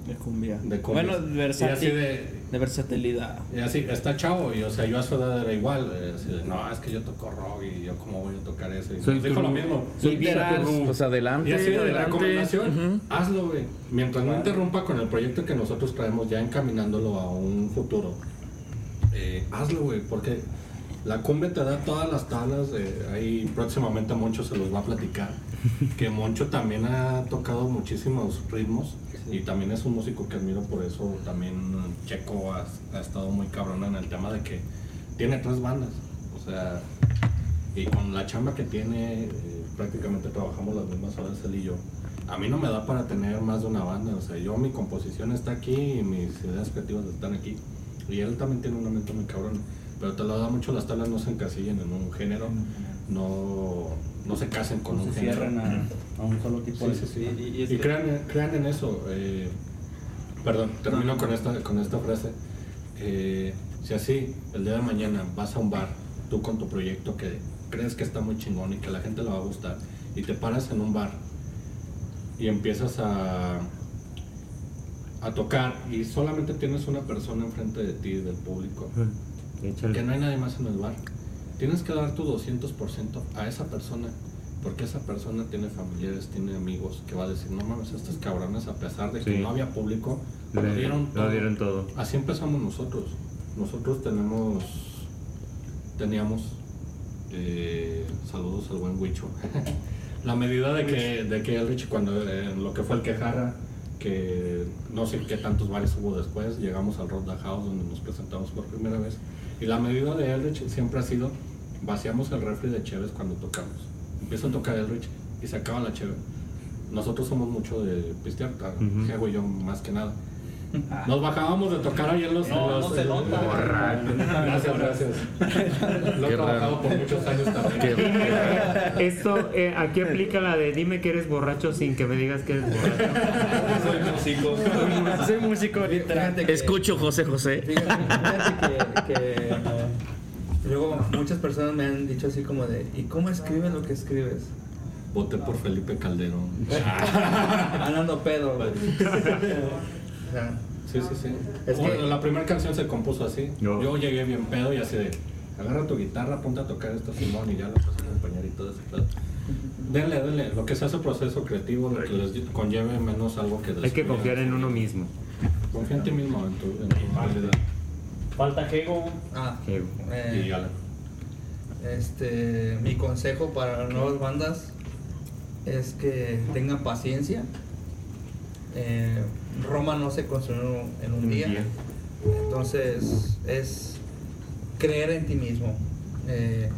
Speaker 9: De cumbia.
Speaker 6: De cumbias.
Speaker 9: Bueno,
Speaker 6: Y así
Speaker 9: versátil.
Speaker 6: de,
Speaker 9: de versatilidad.
Speaker 6: Y así, está chavo, y o sea, yo a su edad era igual. eh, así de, no, es que yo toco rock y yo cómo voy a tocar eso. Y
Speaker 2: Soy
Speaker 6: dijo lo mismo.
Speaker 2: soy
Speaker 6: Literal.
Speaker 3: Pues adelante,
Speaker 6: Y así de
Speaker 3: adelante.
Speaker 6: recomendación, hazlo, güey. Mientras no interrumpa con el proyecto que nosotros traemos ya encaminándolo a un futuro. eh, hazlo, güey, porque la cumbia te da todas las tablas. eh, ahí próximamente Moncho se los va a platicar. Que Moncho también ha tocado muchísimos ritmos y también es un músico que admiro por eso. También Checo ha, ha estado muy cabrón en el tema de que tiene tres bandas. O sea, y con la chamba que tiene, eh, prácticamente trabajamos las mismas horas él y yo. A mí no me da para tener más de una banda, o sea, yo mi composición está aquí y mis ideas creativas están aquí. Y él también tiene una mente muy cabrón, pero te lo da mucho las tablas, no se encasillen en un género, no, no se casen con
Speaker 8: No
Speaker 6: un
Speaker 8: se
Speaker 6: género.
Speaker 8: cierran a, a un solo tipo
Speaker 6: Sí,
Speaker 8: de...
Speaker 6: sí, sí.
Speaker 7: Y- y es
Speaker 6: Y
Speaker 7: que-
Speaker 6: crean, crean en eso. eh, perdón, termino con esta, con esta frase. Eh, si así, el día de mañana vas a un bar, tú con tu proyecto que crees que está muy chingón y que a la gente le va a gustar, y te paras en un bar y empiezas a, a tocar y solamente tienes una persona enfrente de ti, del público, que no hay nadie más en el bar. Tienes que dar tu 200% a esa persona, porque esa persona tiene familiares, tiene amigos, que va a decir, no mames, estos cabrones, a pesar de que
Speaker 2: Sí.
Speaker 6: no había público, lo
Speaker 2: Le-
Speaker 6: dieron
Speaker 2: lo
Speaker 6: todo.
Speaker 2: dieron todo.
Speaker 6: Así empezamos nosotros. Nosotros tenemos, teníamos, eh, saludos al buen Huicho, la medida de que, de que Elrich, cuando eh, lo que fue el Quejarra, que no sé qué tantos bares hubo después, llegamos al Roda House donde nos presentamos por primera vez. Y la medida de Elrich siempre ha sido, vaciamos el refri de Cheves cuando tocamos. Empieza a tocar Elrich y se acaba la Cheve. Nosotros somos mucho de pistear,
Speaker 2: Ujú.
Speaker 6: Gego y yo más que nada. Nos bajábamos de tocar ahí en los.
Speaker 7: No,
Speaker 6: los-
Speaker 7: no se nota.
Speaker 6: Gracias, gracias. Lo he trabajado por muchos años también.
Speaker 3: Qué-
Speaker 2: Esto, eh, aquí aplica la de dime que eres borracho sin que me digas que eres borracho.
Speaker 7: Soy músico.
Speaker 9: Soy músico
Speaker 5: que-
Speaker 3: Escucho José José.
Speaker 5: Fíjate, fíjate que, que, luego muchas personas me han dicho así como de, ¿y cómo escribes lo que escribes?
Speaker 6: Voté por Felipe Calderón.
Speaker 5: Andando pedo. O sea,
Speaker 6: Sí, sí, sí.
Speaker 5: Es que-
Speaker 6: Bueno, la primera canción se compuso así.
Speaker 2: No.
Speaker 6: Yo llegué bien pedo y así de, agarra tu guitarra, ponte a tocar esto, Simón, y ya lo empecé a acompañar y todo ese pedo. Denle, denle, lo que se hace proceso creativo, lo que les conlleve menos algo que
Speaker 2: Hay que confiar en uno mismo.
Speaker 6: Confía en ti mismo, en tu, en tu.
Speaker 4: Falta Gego.
Speaker 5: ah, eh,
Speaker 6: Y Alan.
Speaker 5: este, mi consejo para las nuevas bandas es que tengan paciencia. Eh, Roma no se construyó en un día. Entonces es creer en ti mismo. Eh,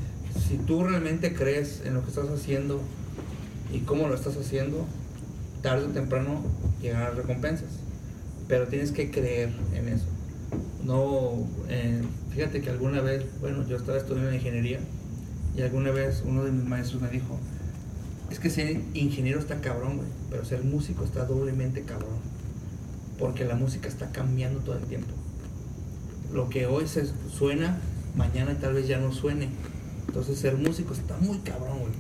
Speaker 5: si tú realmente crees en lo que estás haciendo y cómo lo estás haciendo, tarde o temprano llegarán recompensas. Pero tienes que creer en eso. No, eh, fíjate que alguna vez, bueno, yo estaba estudiando ingeniería y alguna vez uno de mis maestros me dijo, es que ser ingeniero está cabrón, güey, pero ser músico está doblemente cabrón. Porque la música está cambiando todo el tiempo. Lo que hoy se suena, mañana tal vez ya no suene. Entonces ser músico está muy cabrón, güey.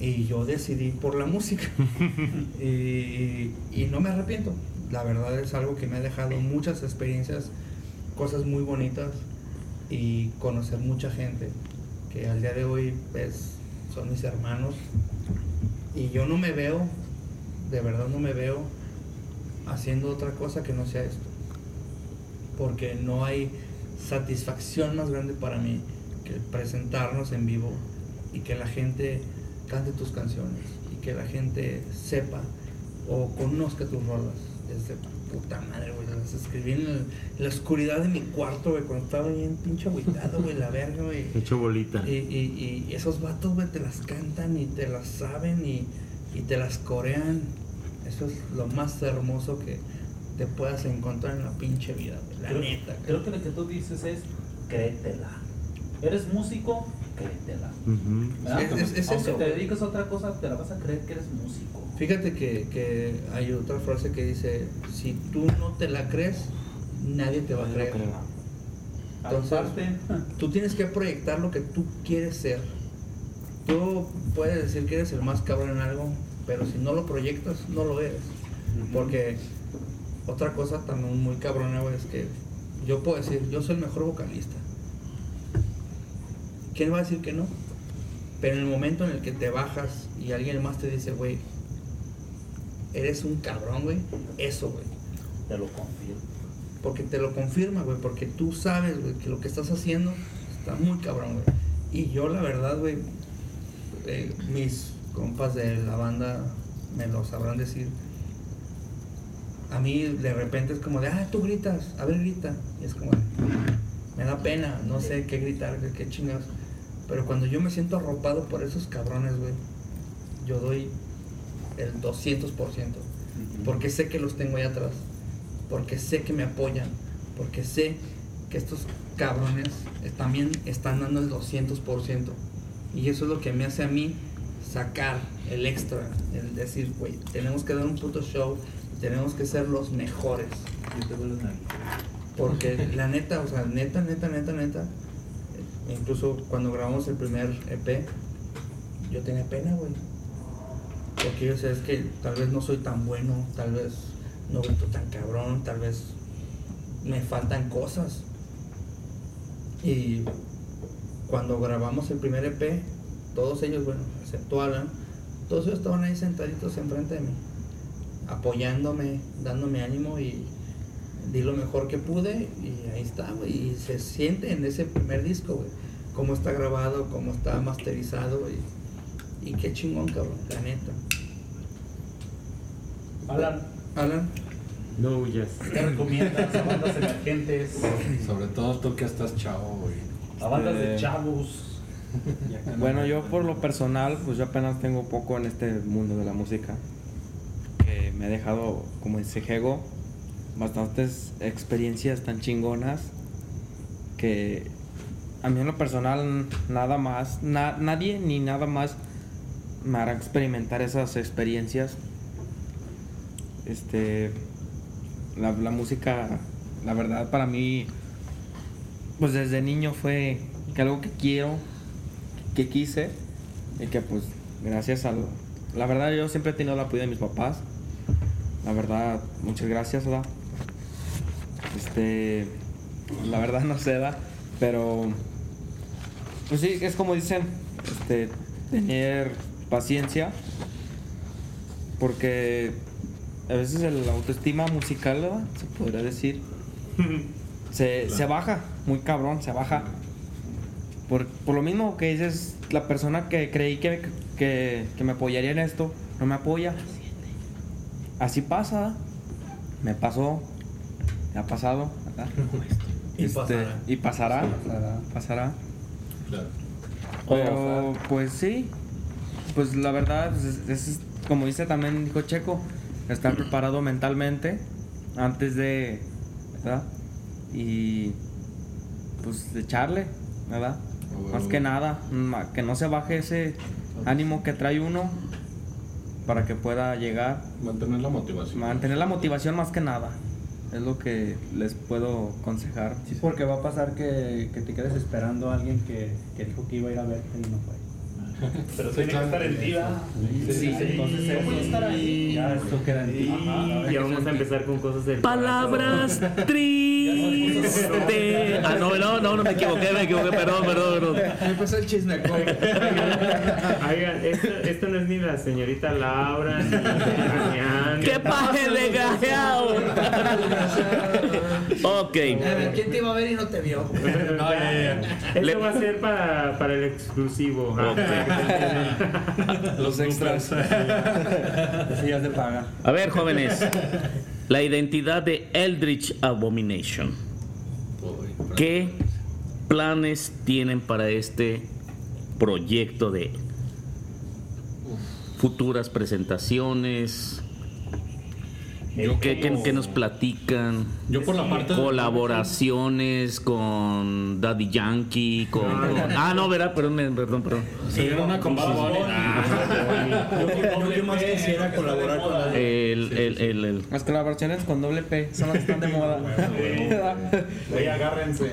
Speaker 5: Y yo decidí por la música. y, y no me arrepiento. La verdad es algo que me ha dejado muchas experiencias, cosas muy bonitas y conocer mucha gente que al día de hoy pues, son mis hermanos. Y yo no me veo, de verdad no me veo haciendo otra cosa que no sea esto. Porque no hay satisfacción más grande para mí que presentarnos en vivo y que la gente cante tus canciones y que la gente sepa o conozca tus rolas. Es de puta madre, güey. Las escribí en, el- en la oscuridad de mi cuarto, güey, cuando estaba bien pinche agüitado, güey, la verga, güey.
Speaker 2: Hecho bolita.
Speaker 5: Y, y- y esos vatos, güey, te las cantan y te las saben y, y te las corean. Eso es lo más hermoso que te puedas encontrar en la pinche vida, güey. La
Speaker 4: creo,
Speaker 5: neta.
Speaker 4: creo que lo que tú dices es créetela. Eres músico, créetela.
Speaker 2: Ujú.
Speaker 4: ¿verdad?
Speaker 5: Es- es- es
Speaker 4: Aunque
Speaker 5: eso,
Speaker 4: te dediques a otra cosa, te la vas a creer que eres músico.
Speaker 5: Fíjate que, que hay otra frase que dice, si tú no te la crees, nadie te va a creer. Entonces,
Speaker 4: Aparte,
Speaker 5: Tú tienes que proyectar lo que tú quieres ser. Tú puedes decir que eres el más cabrón en algo, pero si no lo proyectas, no lo eres. Porque otra cosa también muy cabrona, es que yo puedo decir, yo soy el mejor vocalista. ¿Quién va a decir que no? Pero en el momento en el que te bajas y alguien más te dice, güey, eres un cabrón, güey, eso, güey.
Speaker 4: Te lo confío.
Speaker 5: Porque te lo confirma, güey, porque tú sabes, güey, que lo que estás haciendo está muy cabrón, güey. Y yo, la verdad, güey, eh, mis compas de la banda me lo sabrán decir. A mí de repente es como de, ah, tú gritas, a ver, grita. Y es como, me da pena, no sé qué gritar, qué, qué chingados. Pero cuando yo me siento arropado por esos cabrones, güey, yo doy el 200%. Porque sé que los tengo ahí atrás. Porque sé que me apoyan. Porque sé que estos cabrones también están dando el 200%. Y eso es lo que me hace a mí sacar el extra. El decir, güey, tenemos que dar un puto show. Tenemos que ser los mejores. Porque la neta, o sea, neta, neta, neta, neta. Incluso cuando grabamos el primer EP, yo tenía pena, güey. Porque yo sé, es que tal vez no soy tan bueno, tal vez no grito tan cabrón, tal vez me faltan cosas. Y cuando grabamos el primer EP, todos ellos, bueno, excepto Alan, todos ellos estaban ahí sentaditos enfrente de mí, apoyándome, dándome ánimo y di lo mejor que pude y ahí está, güey. Y se siente en ese primer disco, güey, cómo está grabado, cómo está masterizado y qué chingón, cabrón, la neta.
Speaker 4: Alan,
Speaker 5: Alan,
Speaker 2: No huyas.
Speaker 4: ¿qué recomiendas a bandas emergentes?
Speaker 6: Sobre todo tú que estás chavo, güey.
Speaker 4: A bandas de
Speaker 9: Este-
Speaker 4: chavos.
Speaker 9: Bueno, yo por lo personal, pues yo apenas tengo poco en este mundo de la música. Que me ha dejado, como dice Jego, bastantes experiencias tan chingonas. Que a mí en lo personal, nada más, na- nadie ni nada más me hará experimentar esas experiencias. Este. La, música, la verdad, para mí, pues desde niño fue algo que quiero, que quise y que pues gracias al... La verdad yo siempre he tenido el apoyo de mis papás. La verdad, muchas gracias, ¿verdad? Este... La verdad no sé, ¿verdad? Pero... Pues sí, es como dicen, este, tener paciencia. Porque a veces el autoestima musical, ¿verdad? Se podría decir. Se, se baja, muy cabrón, se baja. Por, por lo mismo que dices, la persona que creí que, que, que me apoyaría en esto, no me apoya. Así pasa. Me pasó. Me ha pasado. ¿verdad?
Speaker 5: Y
Speaker 9: Este,
Speaker 5: pasará.
Speaker 9: Y pasará.
Speaker 8: Pasará.
Speaker 9: Pasará.
Speaker 6: Claro.
Speaker 9: Pero, pues sí. Pues la verdad, es, es- como dice también dijo Checo, estar preparado mentalmente antes de. ¿Verdad? Y. Pues echarle, ¿verdad?
Speaker 6: huevo.
Speaker 9: Más que nada, ma- que no se baje ese ánimo que trae uno para que pueda llegar.
Speaker 6: Mantener la motivación.
Speaker 9: Mantener la motivación más que nada. Es lo que les puedo aconsejar.
Speaker 8: Sí, porque va a pasar que, que te quedes esperando a alguien que, que dijo que iba a ir a verte y no fue.
Speaker 4: Pero tiene que estar en ti, ¿verdad?
Speaker 8: Sí, entonces
Speaker 4: ¿Cómo
Speaker 8: eso-
Speaker 4: no estar ahí?
Speaker 8: Ya esto queda en ti.
Speaker 2: Y ya vamos a empezar con cosas del
Speaker 3: Palabras tristes. Ah, no, no, no, no me equivoqué, me equivoqué, perdón, perdón, perdón.
Speaker 5: Empezó el chisme.
Speaker 2: Oigan, esto, esto no es ni la señorita Laura, ni Damián.
Speaker 3: ¡Qué paje desgraciado! Ok.
Speaker 5: A ver, ¿quién te iba a ver y no te vio?
Speaker 2: Esto
Speaker 3: Le-
Speaker 2: va a ser para, para el exclusivo. ah,
Speaker 9: Los extras.
Speaker 8: Sí, ya se paga.
Speaker 3: A ver, jóvenes. La identidad de Eldritch Abomination. ¿Qué planes tienen para este proyecto de futuras presentaciones?
Speaker 6: Yo
Speaker 3: ¿Qué, qué-
Speaker 6: como-
Speaker 3: qué nos platican?
Speaker 6: Yo por la parte de-
Speaker 3: Colaboraciones con Daddy Yankee, con... con- Ah, no, verá, perdón, me- perdón, perdón.
Speaker 6: Sería una composición.
Speaker 5: Yo, yo que más quisiera colaborar con la
Speaker 3: El, el, el, el-
Speaker 9: Las colaboraciones con doble P son las que están de moda.
Speaker 4: Oye, agárrense.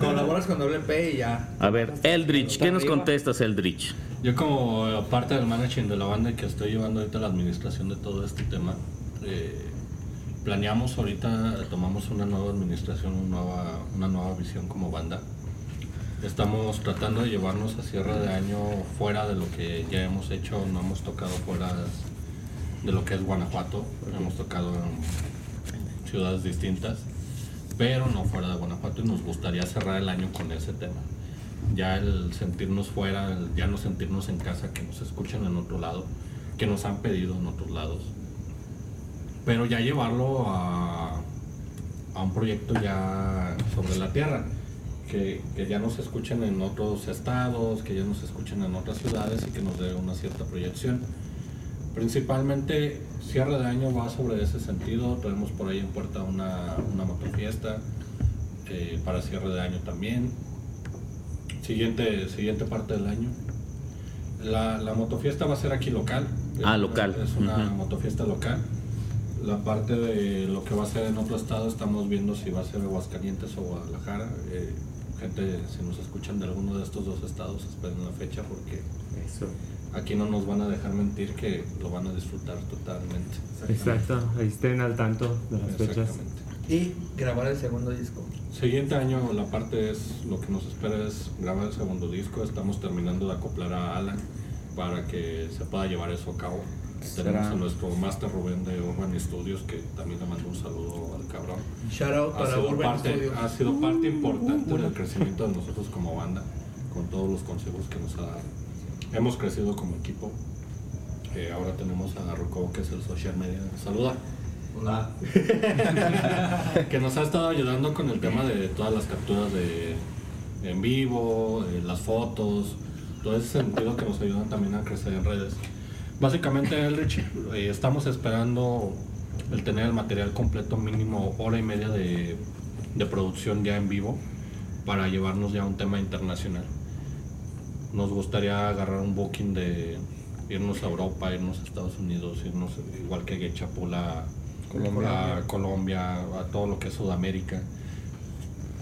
Speaker 5: Colaboras con WP y ya.
Speaker 3: A ver, Eldritch, ¿qué nos contestas, Eldritch?
Speaker 6: Yo como parte del managing de la banda y que estoy llevando ahorita la administración de todo este tema, eh, planeamos ahorita, tomamos una nueva administración, una nueva, una nueva visión como banda. Estamos tratando de llevarnos a cierre de año fuera de lo que ya hemos hecho, no hemos tocado fuera de lo que es Guanajuato, hemos tocado en ciudades distintas, pero no fuera de Guanajuato y nos gustaría cerrar el año con ese tema. Ya el sentirnos fuera, el ya no sentirnos en casa, que nos escuchen en otro lado, que nos han pedido en otros lados pero ya llevarlo a, a un proyecto ya sobre la tierra, que, que ya nos escuchen en otros estados, que ya nos escuchen en otras ciudades y que nos dé una cierta proyección. Principalmente cierre de año va sobre ese sentido, tenemos por ahí en puerta una, una motofiesta eh, para cierre de año también. Siguiente, siguiente parte del año. La, la motofiesta va a ser aquí local.
Speaker 3: Ah,
Speaker 6: Es-
Speaker 3: local.
Speaker 6: Es una motofiesta local. La parte de lo que va a ser en otro estado estamos viendo si va a ser Aguascalientes o Guadalajara. Eh, gente, si nos escuchan de alguno de estos dos estados, esperen la fecha porque
Speaker 2: Eso.
Speaker 6: aquí no nos van a dejar mentir que lo van a disfrutar totalmente.
Speaker 2: Exacto, ahí estén al tanto de las fechas.
Speaker 6: Exactamente.
Speaker 5: Y grabar el segundo disco.
Speaker 6: Siguiente año la parte es, lo que nos espera es grabar el segundo disco, estamos terminando de acoplar a Alan para que se pueda llevar eso a cabo. Tenemos a nuestro máster Rubén de Urban Studios que también le mando un saludo al cabrón.
Speaker 5: Shout out
Speaker 6: Ha
Speaker 5: para
Speaker 6: sido,
Speaker 5: Urban
Speaker 6: parte,
Speaker 5: Studios.
Speaker 6: ha sido parte importante del crecimiento de nosotros como banda, con todos los consejos que nos ha dado. Hemos crecido como equipo. Eh, ahora tenemos a Ruco, que es el social media. Saluda.
Speaker 4: Hola.
Speaker 6: que nos ha estado ayudando con el tema de todas las capturas de en vivo, eh, las fotos, todo ese sentido que nos ayudan también a crecer en redes. Básicamente, Elrich, eh, estamos esperando el tener el material completo mínimo hora y media de, de producción ya en vivo para llevarnos ya a un tema internacional. Nos gustaría agarrar un booking de irnos a Europa, irnos a Estados Unidos, irnos igual que Chapula Colombia. a Colombia, a todo lo que es Sudamérica.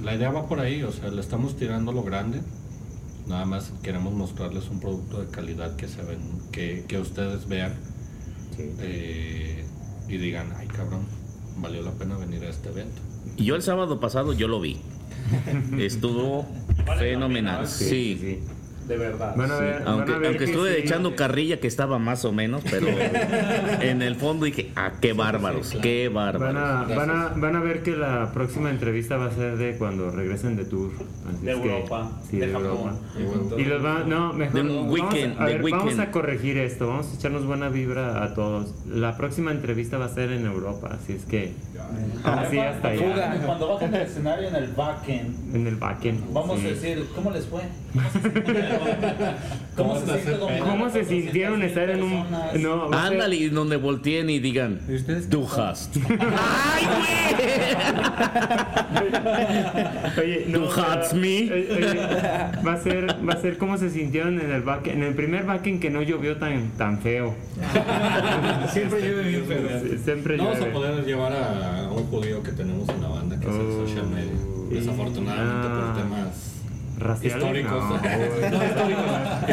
Speaker 6: La idea va por ahí, o sea, le estamos tirando lo grande. Nada más queremos mostrarles un producto de calidad que se ven, que, que ustedes vean eh, y digan, ay cabrón, valió la pena venir a este evento.
Speaker 3: Y yo el sábado pasado yo lo vi. Estuvo fenomenal. Sí.
Speaker 4: De verdad.
Speaker 2: Van a ver, van
Speaker 3: Aunque,
Speaker 2: a ver
Speaker 3: aunque
Speaker 2: que
Speaker 3: estuve
Speaker 2: sí.
Speaker 3: echando carrilla que estaba más o menos, pero en el fondo dije, ah, qué bárbaros, qué
Speaker 2: Van
Speaker 3: bárbaros.
Speaker 2: a, van, a, van a ver que la próxima entrevista va a ser de cuando regresen de tour. Así
Speaker 4: De
Speaker 2: que-
Speaker 4: Europa,
Speaker 2: sí, de,
Speaker 4: de Japón.
Speaker 2: Europa. Y los va, no, mejor.
Speaker 3: De un
Speaker 2: vamos
Speaker 3: weekend,
Speaker 2: a, ver, vamos a corregir esto, vamos a echarnos buena vibra a todos. La próxima entrevista va a ser en Europa, así es que. Así hasta allá.
Speaker 4: Cuando bajen el escenario en el backend,
Speaker 2: En el backend.
Speaker 4: vamos
Speaker 2: sí.
Speaker 4: a decir, ¿cómo les fue? ¿Cómo se siente dominar
Speaker 2: ¿Cómo
Speaker 4: a
Speaker 2: se
Speaker 4: 400
Speaker 2: sintieron estar en un.? No,
Speaker 3: Ándale, y donde volteen y digan, du hast. ¡Ay,
Speaker 2: Oye,
Speaker 3: ¿Tú hats me?
Speaker 2: va a ser, va a ser cómo se sintieron en el back, en el primer backend que no llovió tan, tan feo.
Speaker 5: Siempre llueve bien feo.
Speaker 2: Siempre
Speaker 6: No vamos a
Speaker 2: llueve.
Speaker 6: poder llevar a un judío que tenemos en la banda, que es el
Speaker 2: Oh,
Speaker 6: social media. Desafortunadamente
Speaker 2: ah.
Speaker 6: por temas
Speaker 2: ¿Raciales?
Speaker 6: históricos.
Speaker 2: No.
Speaker 6: No, históricos,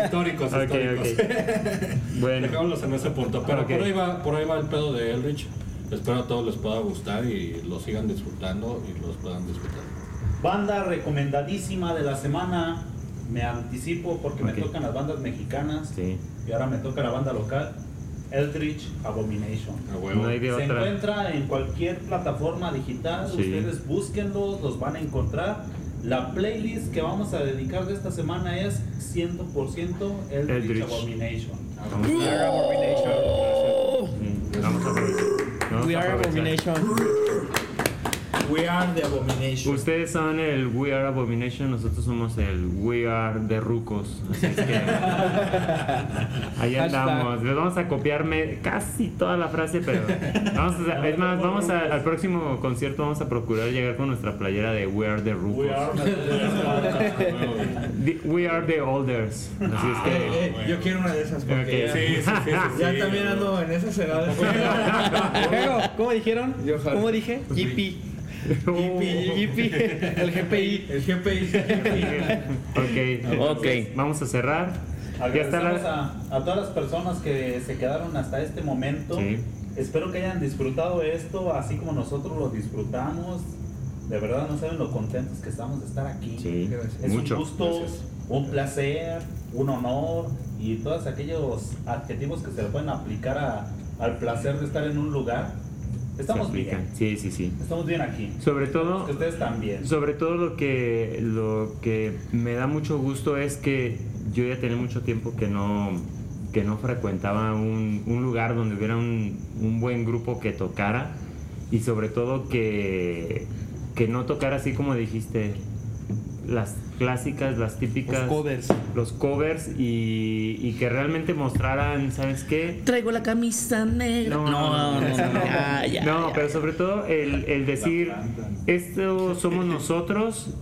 Speaker 6: históricos,
Speaker 2: Ok,
Speaker 6: históricos.
Speaker 2: ok. Bueno,
Speaker 6: Dejémoslos en ese punto. Pero
Speaker 2: Ok.
Speaker 6: por, ahí va, por ahí va el pedo de Elrich. Espero a todos les pueda gustar y lo sigan disfrutando y los puedan disfrutar.
Speaker 4: Banda recomendadísima de la semana. Me anticipo porque me tocan las bandas mexicanas
Speaker 2: sí.
Speaker 4: y ahora me toca la banda local. Eldritch Abomination.
Speaker 2: No hay de
Speaker 4: Se
Speaker 2: otra.
Speaker 4: encuentra en cualquier plataforma digital,
Speaker 2: Sí.
Speaker 4: ustedes búsquenlos, los van a encontrar. La playlist que vamos a dedicar de esta semana es 100% Eldritch,
Speaker 2: Eldritch.
Speaker 4: Abomination.
Speaker 2: Vamos
Speaker 9: We are
Speaker 2: a,
Speaker 9: Abomination.
Speaker 2: vamos a aprovechar.
Speaker 9: We are. Abomination.
Speaker 5: We are the abomination.
Speaker 2: Ustedes son el We Are Abomination, nosotros somos el We Are de Rucos. Así es que ahí andamos. Les vamos a copiarme casi toda la frase, pero vamos a, es más, vamos a- al próximo concierto vamos a procurar llegar con nuestra playera de We Are the Rucos.
Speaker 4: We are
Speaker 2: The- We Are the Olders. Así es
Speaker 5: Eh,
Speaker 2: que
Speaker 5: eh, yo quiero una de esas porque ya,
Speaker 6: Sí, sí, sí, sí,
Speaker 5: ya
Speaker 6: sí,
Speaker 5: también ando en esas edades.
Speaker 9: ¿Cómo dijeron? ¿Cómo dije? GP.
Speaker 5: Yipi,
Speaker 9: GP. El GPI.
Speaker 5: El GPI.
Speaker 2: ok.
Speaker 3: Ok.
Speaker 2: Vamos a cerrar.
Speaker 4: Agradecemos a, a todas las personas que se quedaron hasta este momento.
Speaker 2: Sí.
Speaker 4: espero que hayan disfrutado esto así como nosotros lo disfrutamos. De verdad no saben lo contentos que estamos de estar aquí.
Speaker 2: Sí,
Speaker 4: Es
Speaker 2: mucho.
Speaker 4: un gusto,
Speaker 2: Gracias.
Speaker 4: un placer, un honor y todos aquellos adjetivos que se le pueden aplicar a- al placer de estar en un lugar. Estamos bien.
Speaker 2: Sí, sí, sí.
Speaker 4: Estamos bien aquí.
Speaker 2: Sobre todo,
Speaker 4: Que ustedes también.
Speaker 2: sobre todo lo que, lo que me da mucho gusto es que yo ya tenía mucho tiempo que no, que no frecuentaba un, un lugar donde hubiera un, un buen grupo que tocara y sobre todo que, que no tocara así como dijiste, las clásicas, las típicas,
Speaker 9: Los covers.
Speaker 2: los covers y, y que realmente mostraran, ¿sabes qué?
Speaker 3: Traigo la camisa negra.
Speaker 2: No,
Speaker 3: No, no, no, no, ya, ya,
Speaker 2: no,
Speaker 3: ya,
Speaker 2: pero sobre todo el, el decir, esto somos nosotros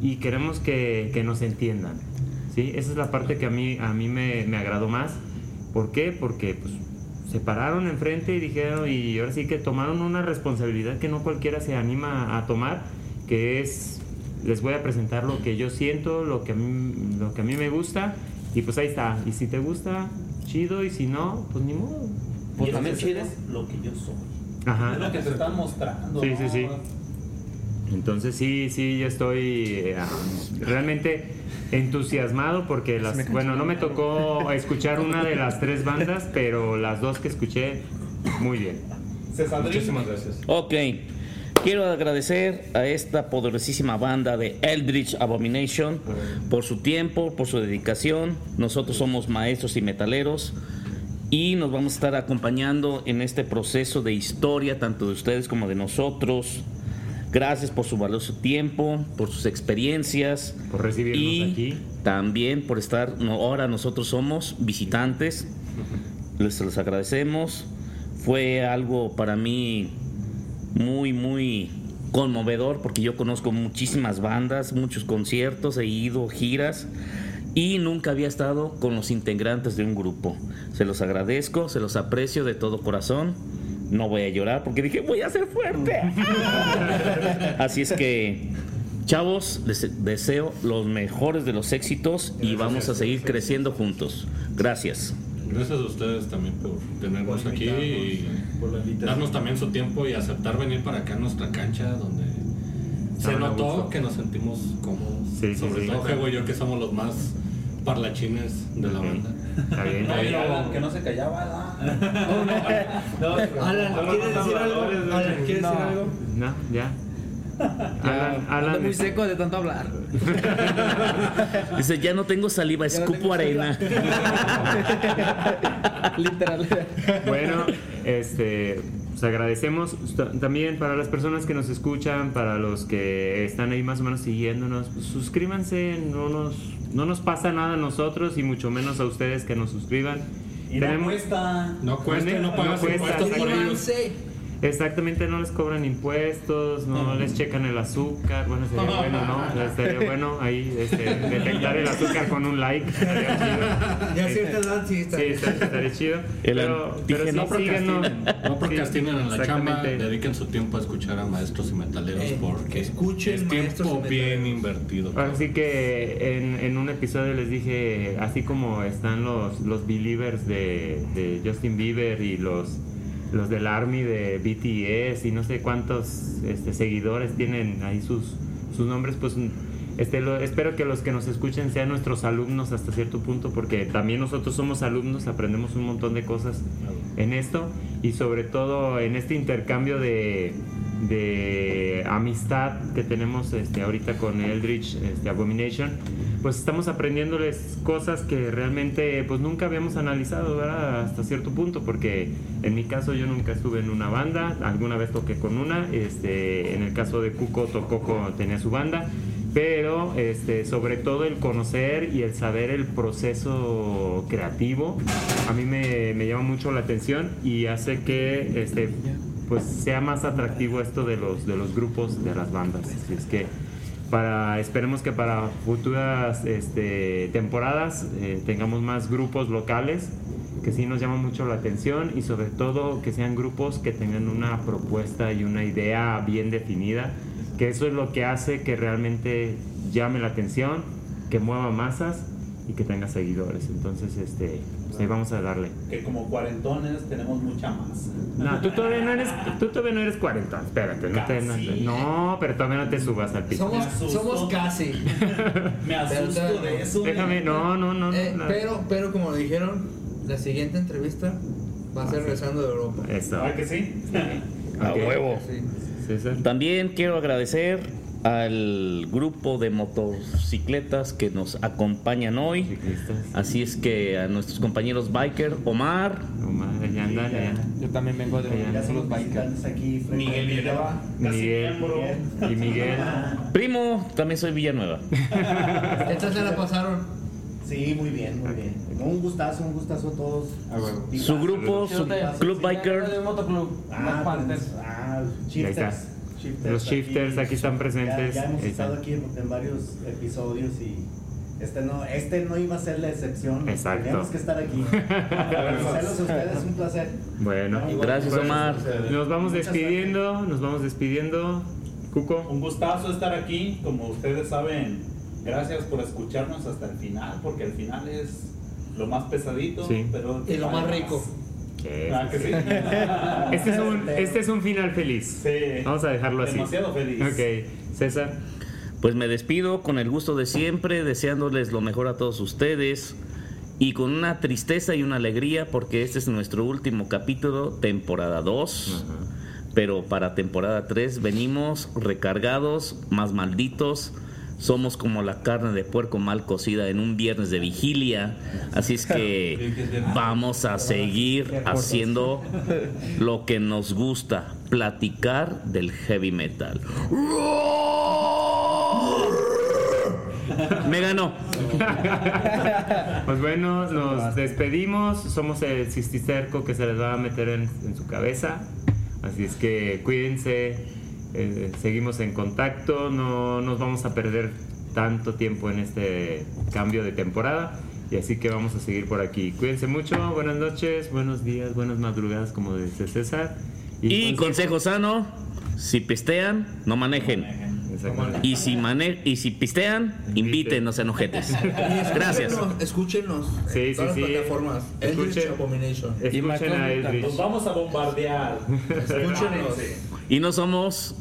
Speaker 2: y queremos que, que nos entiendan. ¿sí? Esa es la parte que a mí, a mí me, me agradó más. ¿Por qué? Porque pues, se pararon enfrente y dijeron, y ahora sí que tomaron una responsabilidad que no cualquiera se anima a tomar, que es, les voy a presentar lo que yo siento, lo que a mí, lo que a mí me gusta, y pues ahí está. Y si te gusta, chido, y si no, pues ni modo.
Speaker 9: Pues
Speaker 4: Y
Speaker 9: también chido.
Speaker 4: es lo que yo soy.
Speaker 2: Ajá.
Speaker 4: Es lo que te están mostrando.
Speaker 2: Sí,
Speaker 4: ¿no?
Speaker 2: sí, sí. Entonces sí, sí, yo estoy eh, realmente entusiasmado porque las, bueno, no me tocó escuchar una de las tres bandas, pero las dos que escuché, muy bien.
Speaker 6: Muchísimas gracias.
Speaker 3: Ok. Quiero agradecer a esta poderosísima banda de Eldritch Abomination por su tiempo, por su dedicación. Nosotros somos maestros y metaleros y nos vamos a estar acompañando en este proceso de historia, tanto de ustedes como de nosotros. Gracias por su valioso tiempo, por sus experiencias.
Speaker 2: Por recibirnos
Speaker 3: y
Speaker 2: aquí.
Speaker 3: También por estar, ahora nosotros somos visitantes. Les los agradecemos. Fue algo para mí muy, muy conmovedor porque yo conozco muchísimas bandas, muchos conciertos, he ido giras y nunca había estado con los integrantes de un grupo. Se los agradezco, se los aprecio de todo corazón. No voy a llorar porque dije, voy a ser fuerte. Así es que, chavos, les deseo los mejores de los éxitos y vamos a seguir creciendo juntos. Gracias.
Speaker 6: Gracias a ustedes también por tenernos aquí y
Speaker 5: por la invitación.
Speaker 6: darnos también su tiempo y aceptar venir para acá a nuestra cancha donde se notó que nos sentimos cómodos.
Speaker 2: Sí,
Speaker 6: Sobre
Speaker 2: sí.
Speaker 6: todo Jego y yo que somos los más parlachines de la banda.
Speaker 2: Está bien.
Speaker 4: No, y Alan, que no se callaba. ¿verdad?
Speaker 5: Alan, ¿quieres decir algo? Alan, ¿quieres decir algo?
Speaker 2: No, ya. Alan,
Speaker 9: Ando
Speaker 2: Alan,
Speaker 9: muy seco de tanto hablar.
Speaker 3: Dice, ya no tengo saliva,
Speaker 9: no
Speaker 3: escupo
Speaker 9: tengo
Speaker 3: arena.
Speaker 9: Literal.
Speaker 2: Bueno, este, pues agradecemos también para las personas que nos escuchan, para los que están ahí más o menos siguiéndonos, pues suscríbanse, no nos, no nos pasa nada a nosotros y mucho menos a ustedes que nos suscriban.
Speaker 4: Y no
Speaker 2: Tenemos-
Speaker 4: cuesta.
Speaker 6: No cuesta, no pagas
Speaker 2: No cuesta,
Speaker 6: impuestos por ellos.
Speaker 2: Exactamente, no les cobran impuestos, no les checan el azúcar. Bueno, sería bueno, ¿no? Estaría bueno ahí este, detectar el azúcar con un like. Estaría chido.
Speaker 5: Ya a
Speaker 2: Este,
Speaker 5: cierta edad sí está.
Speaker 2: Sí, está- estaría chido. Pero, pero sí.
Speaker 6: No procrastinen, no procrastinen en la chamba, dediquen su tiempo a escuchar a maestros y metaleros
Speaker 5: Eh,
Speaker 6: porque
Speaker 5: escuchen
Speaker 6: es tiempo bien invertido.
Speaker 2: Así que en, en un episodio les dije, así como están los, los believers de, de Justin Bieber y los, los del Army de BTS y no sé cuántos este, seguidores tienen ahí sus, sus nombres, pues este, lo- espero que los que nos escuchen sean nuestros alumnos hasta cierto punto, porque también nosotros somos alumnos, aprendemos un montón de cosas en esto y sobre todo en este intercambio de, de amistad que tenemos este, ahorita con Eldritch este, Abomination, pues estamos aprendiéndoles cosas que realmente pues nunca habíamos analizado ¿verdad? hasta cierto punto, porque en mi caso yo nunca estuve en una banda, alguna vez toqué con una, este, en el caso de Cuco tocó con, tenía su banda, pero este, sobre todo el conocer y el saber el proceso creativo a mí me, me llama mucho la atención y hace que este, pues sea más atractivo esto de los, de los grupos, de las bandas. Así es que para, esperemos que para futuras este, temporadas eh, tengamos más grupos locales que sí nos llaman mucho la atención y sobre todo que sean grupos que tengan una propuesta y una idea bien definida, que eso es lo que hace que realmente llame la atención, que mueva masas y que tenga seguidores. Entonces, este, vamos a darle.
Speaker 4: que como cuarentones tenemos mucha masa.
Speaker 2: No, tú todavía no eres, tú todavía no eres 40, espérate, no te, no, pero todavía no te subas al piso.
Speaker 5: Somos, somos casi.
Speaker 4: Me asusto
Speaker 5: Pero-
Speaker 4: de eso.
Speaker 2: Déjame, no, no, no,
Speaker 5: Eh,
Speaker 2: no.
Speaker 5: pero, pero como dijeron, la siguiente entrevista va a ser regresando de Europa.
Speaker 2: Eso.
Speaker 4: ¿Ah, que sí?
Speaker 3: A huevo.
Speaker 5: Sí.
Speaker 2: César.
Speaker 3: También quiero agradecer al grupo de motocicletas que nos acompañan hoy.
Speaker 2: Ciclistas.
Speaker 3: Así es que a nuestros compañeros biker, Omar,
Speaker 2: Omar, allá andan, allá.
Speaker 9: Yo también vengo de los bikers.
Speaker 10: aquí.
Speaker 7: Miguel Villanueva.
Speaker 2: Miguel y Miguel.
Speaker 3: primo, también soy Villanueva.
Speaker 5: ¿Qué tal se la pasaron?
Speaker 10: Sí, muy bien, muy bien. Un gustazo, un gustazo a todos.
Speaker 9: A huevo.
Speaker 10: Y
Speaker 3: Su grupo, su club biker.
Speaker 9: de un motoclub.
Speaker 10: Ah, pues, ah, shifters.
Speaker 2: Los shifters aquí están presentes.
Speaker 10: Ya, ya hemos estado aquí en, en varios episodios y este no, este no iba a ser la excepción.
Speaker 2: Exacto.
Speaker 10: Teníamos que estar aquí. Conocerlos a ustedes, un placer.
Speaker 2: Bueno,
Speaker 3: Gracias, Omar.
Speaker 2: Nos vamos
Speaker 10: Muchas
Speaker 2: despidiendo, nos vamos despidiendo. Cuco.
Speaker 4: Un gustazo estar aquí, como ustedes saben. Gracias por escucharnos hasta el final, porque el final es lo más pesadito,
Speaker 2: Sí.
Speaker 4: pero
Speaker 5: Y lo más rico.
Speaker 4: Ah, que sí.
Speaker 2: Este es un, este es un final feliz.
Speaker 4: Sí.
Speaker 2: Vamos a dejarlo así.
Speaker 4: Demasiado feliz.
Speaker 2: Ok, César.
Speaker 3: Pues me despido con el gusto de siempre, deseándoles lo mejor a todos ustedes y con una tristeza y una alegría porque este es nuestro último capítulo, temporada 2. Pero para temporada 3 venimos recargados, más malditos. Somos como la carne de puerco mal cocida en un viernes de vigilia. Así es que vamos a seguir haciendo lo que nos gusta, platicar del heavy metal. Me ganó.
Speaker 2: Pues bueno, nos despedimos. Somos el cisticerco que se les va a meter en, en su cabeza. Así es que cuídense. Eh, seguimos en contacto. No nos vamos a perder tanto tiempo en este cambio de temporada. Y así que vamos a seguir por aquí. Cuídense mucho. Buenas noches, buenos días, buenas madrugadas, como dice César.
Speaker 3: Y consejo sano, si pistean, no manejen.
Speaker 2: Exactamente.
Speaker 3: Y si mane y si pistean, inviten, no sean ojetes. Gracias.
Speaker 5: Escúchenos.
Speaker 2: Sí,
Speaker 5: en
Speaker 2: sí,
Speaker 5: todas
Speaker 2: sí.
Speaker 5: las plataformas.
Speaker 2: Escuchen. Escuchen a Eldritch.
Speaker 4: Nos vamos a bombardear.
Speaker 5: Escúchenos.
Speaker 3: Y no somos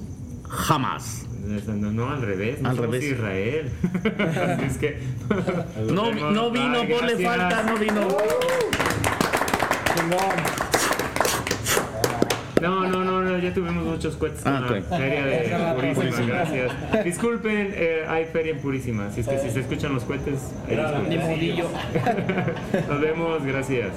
Speaker 3: jamás.
Speaker 2: No, no, al revés. no
Speaker 3: Al
Speaker 2: somos
Speaker 3: revés.
Speaker 2: Israel. Así es que.
Speaker 3: No, no vino,
Speaker 2: Bye,
Speaker 3: ponle falta, no vino.
Speaker 2: No, no, no, no, ya tuvimos muchos cohetes
Speaker 3: Ah,
Speaker 2: en la
Speaker 3: ok.
Speaker 2: feria de Purísima, gracias. Disculpen, eh, hay feria en Purísima, así es que si se escuchan los cohetes. Nos vemos, gracias.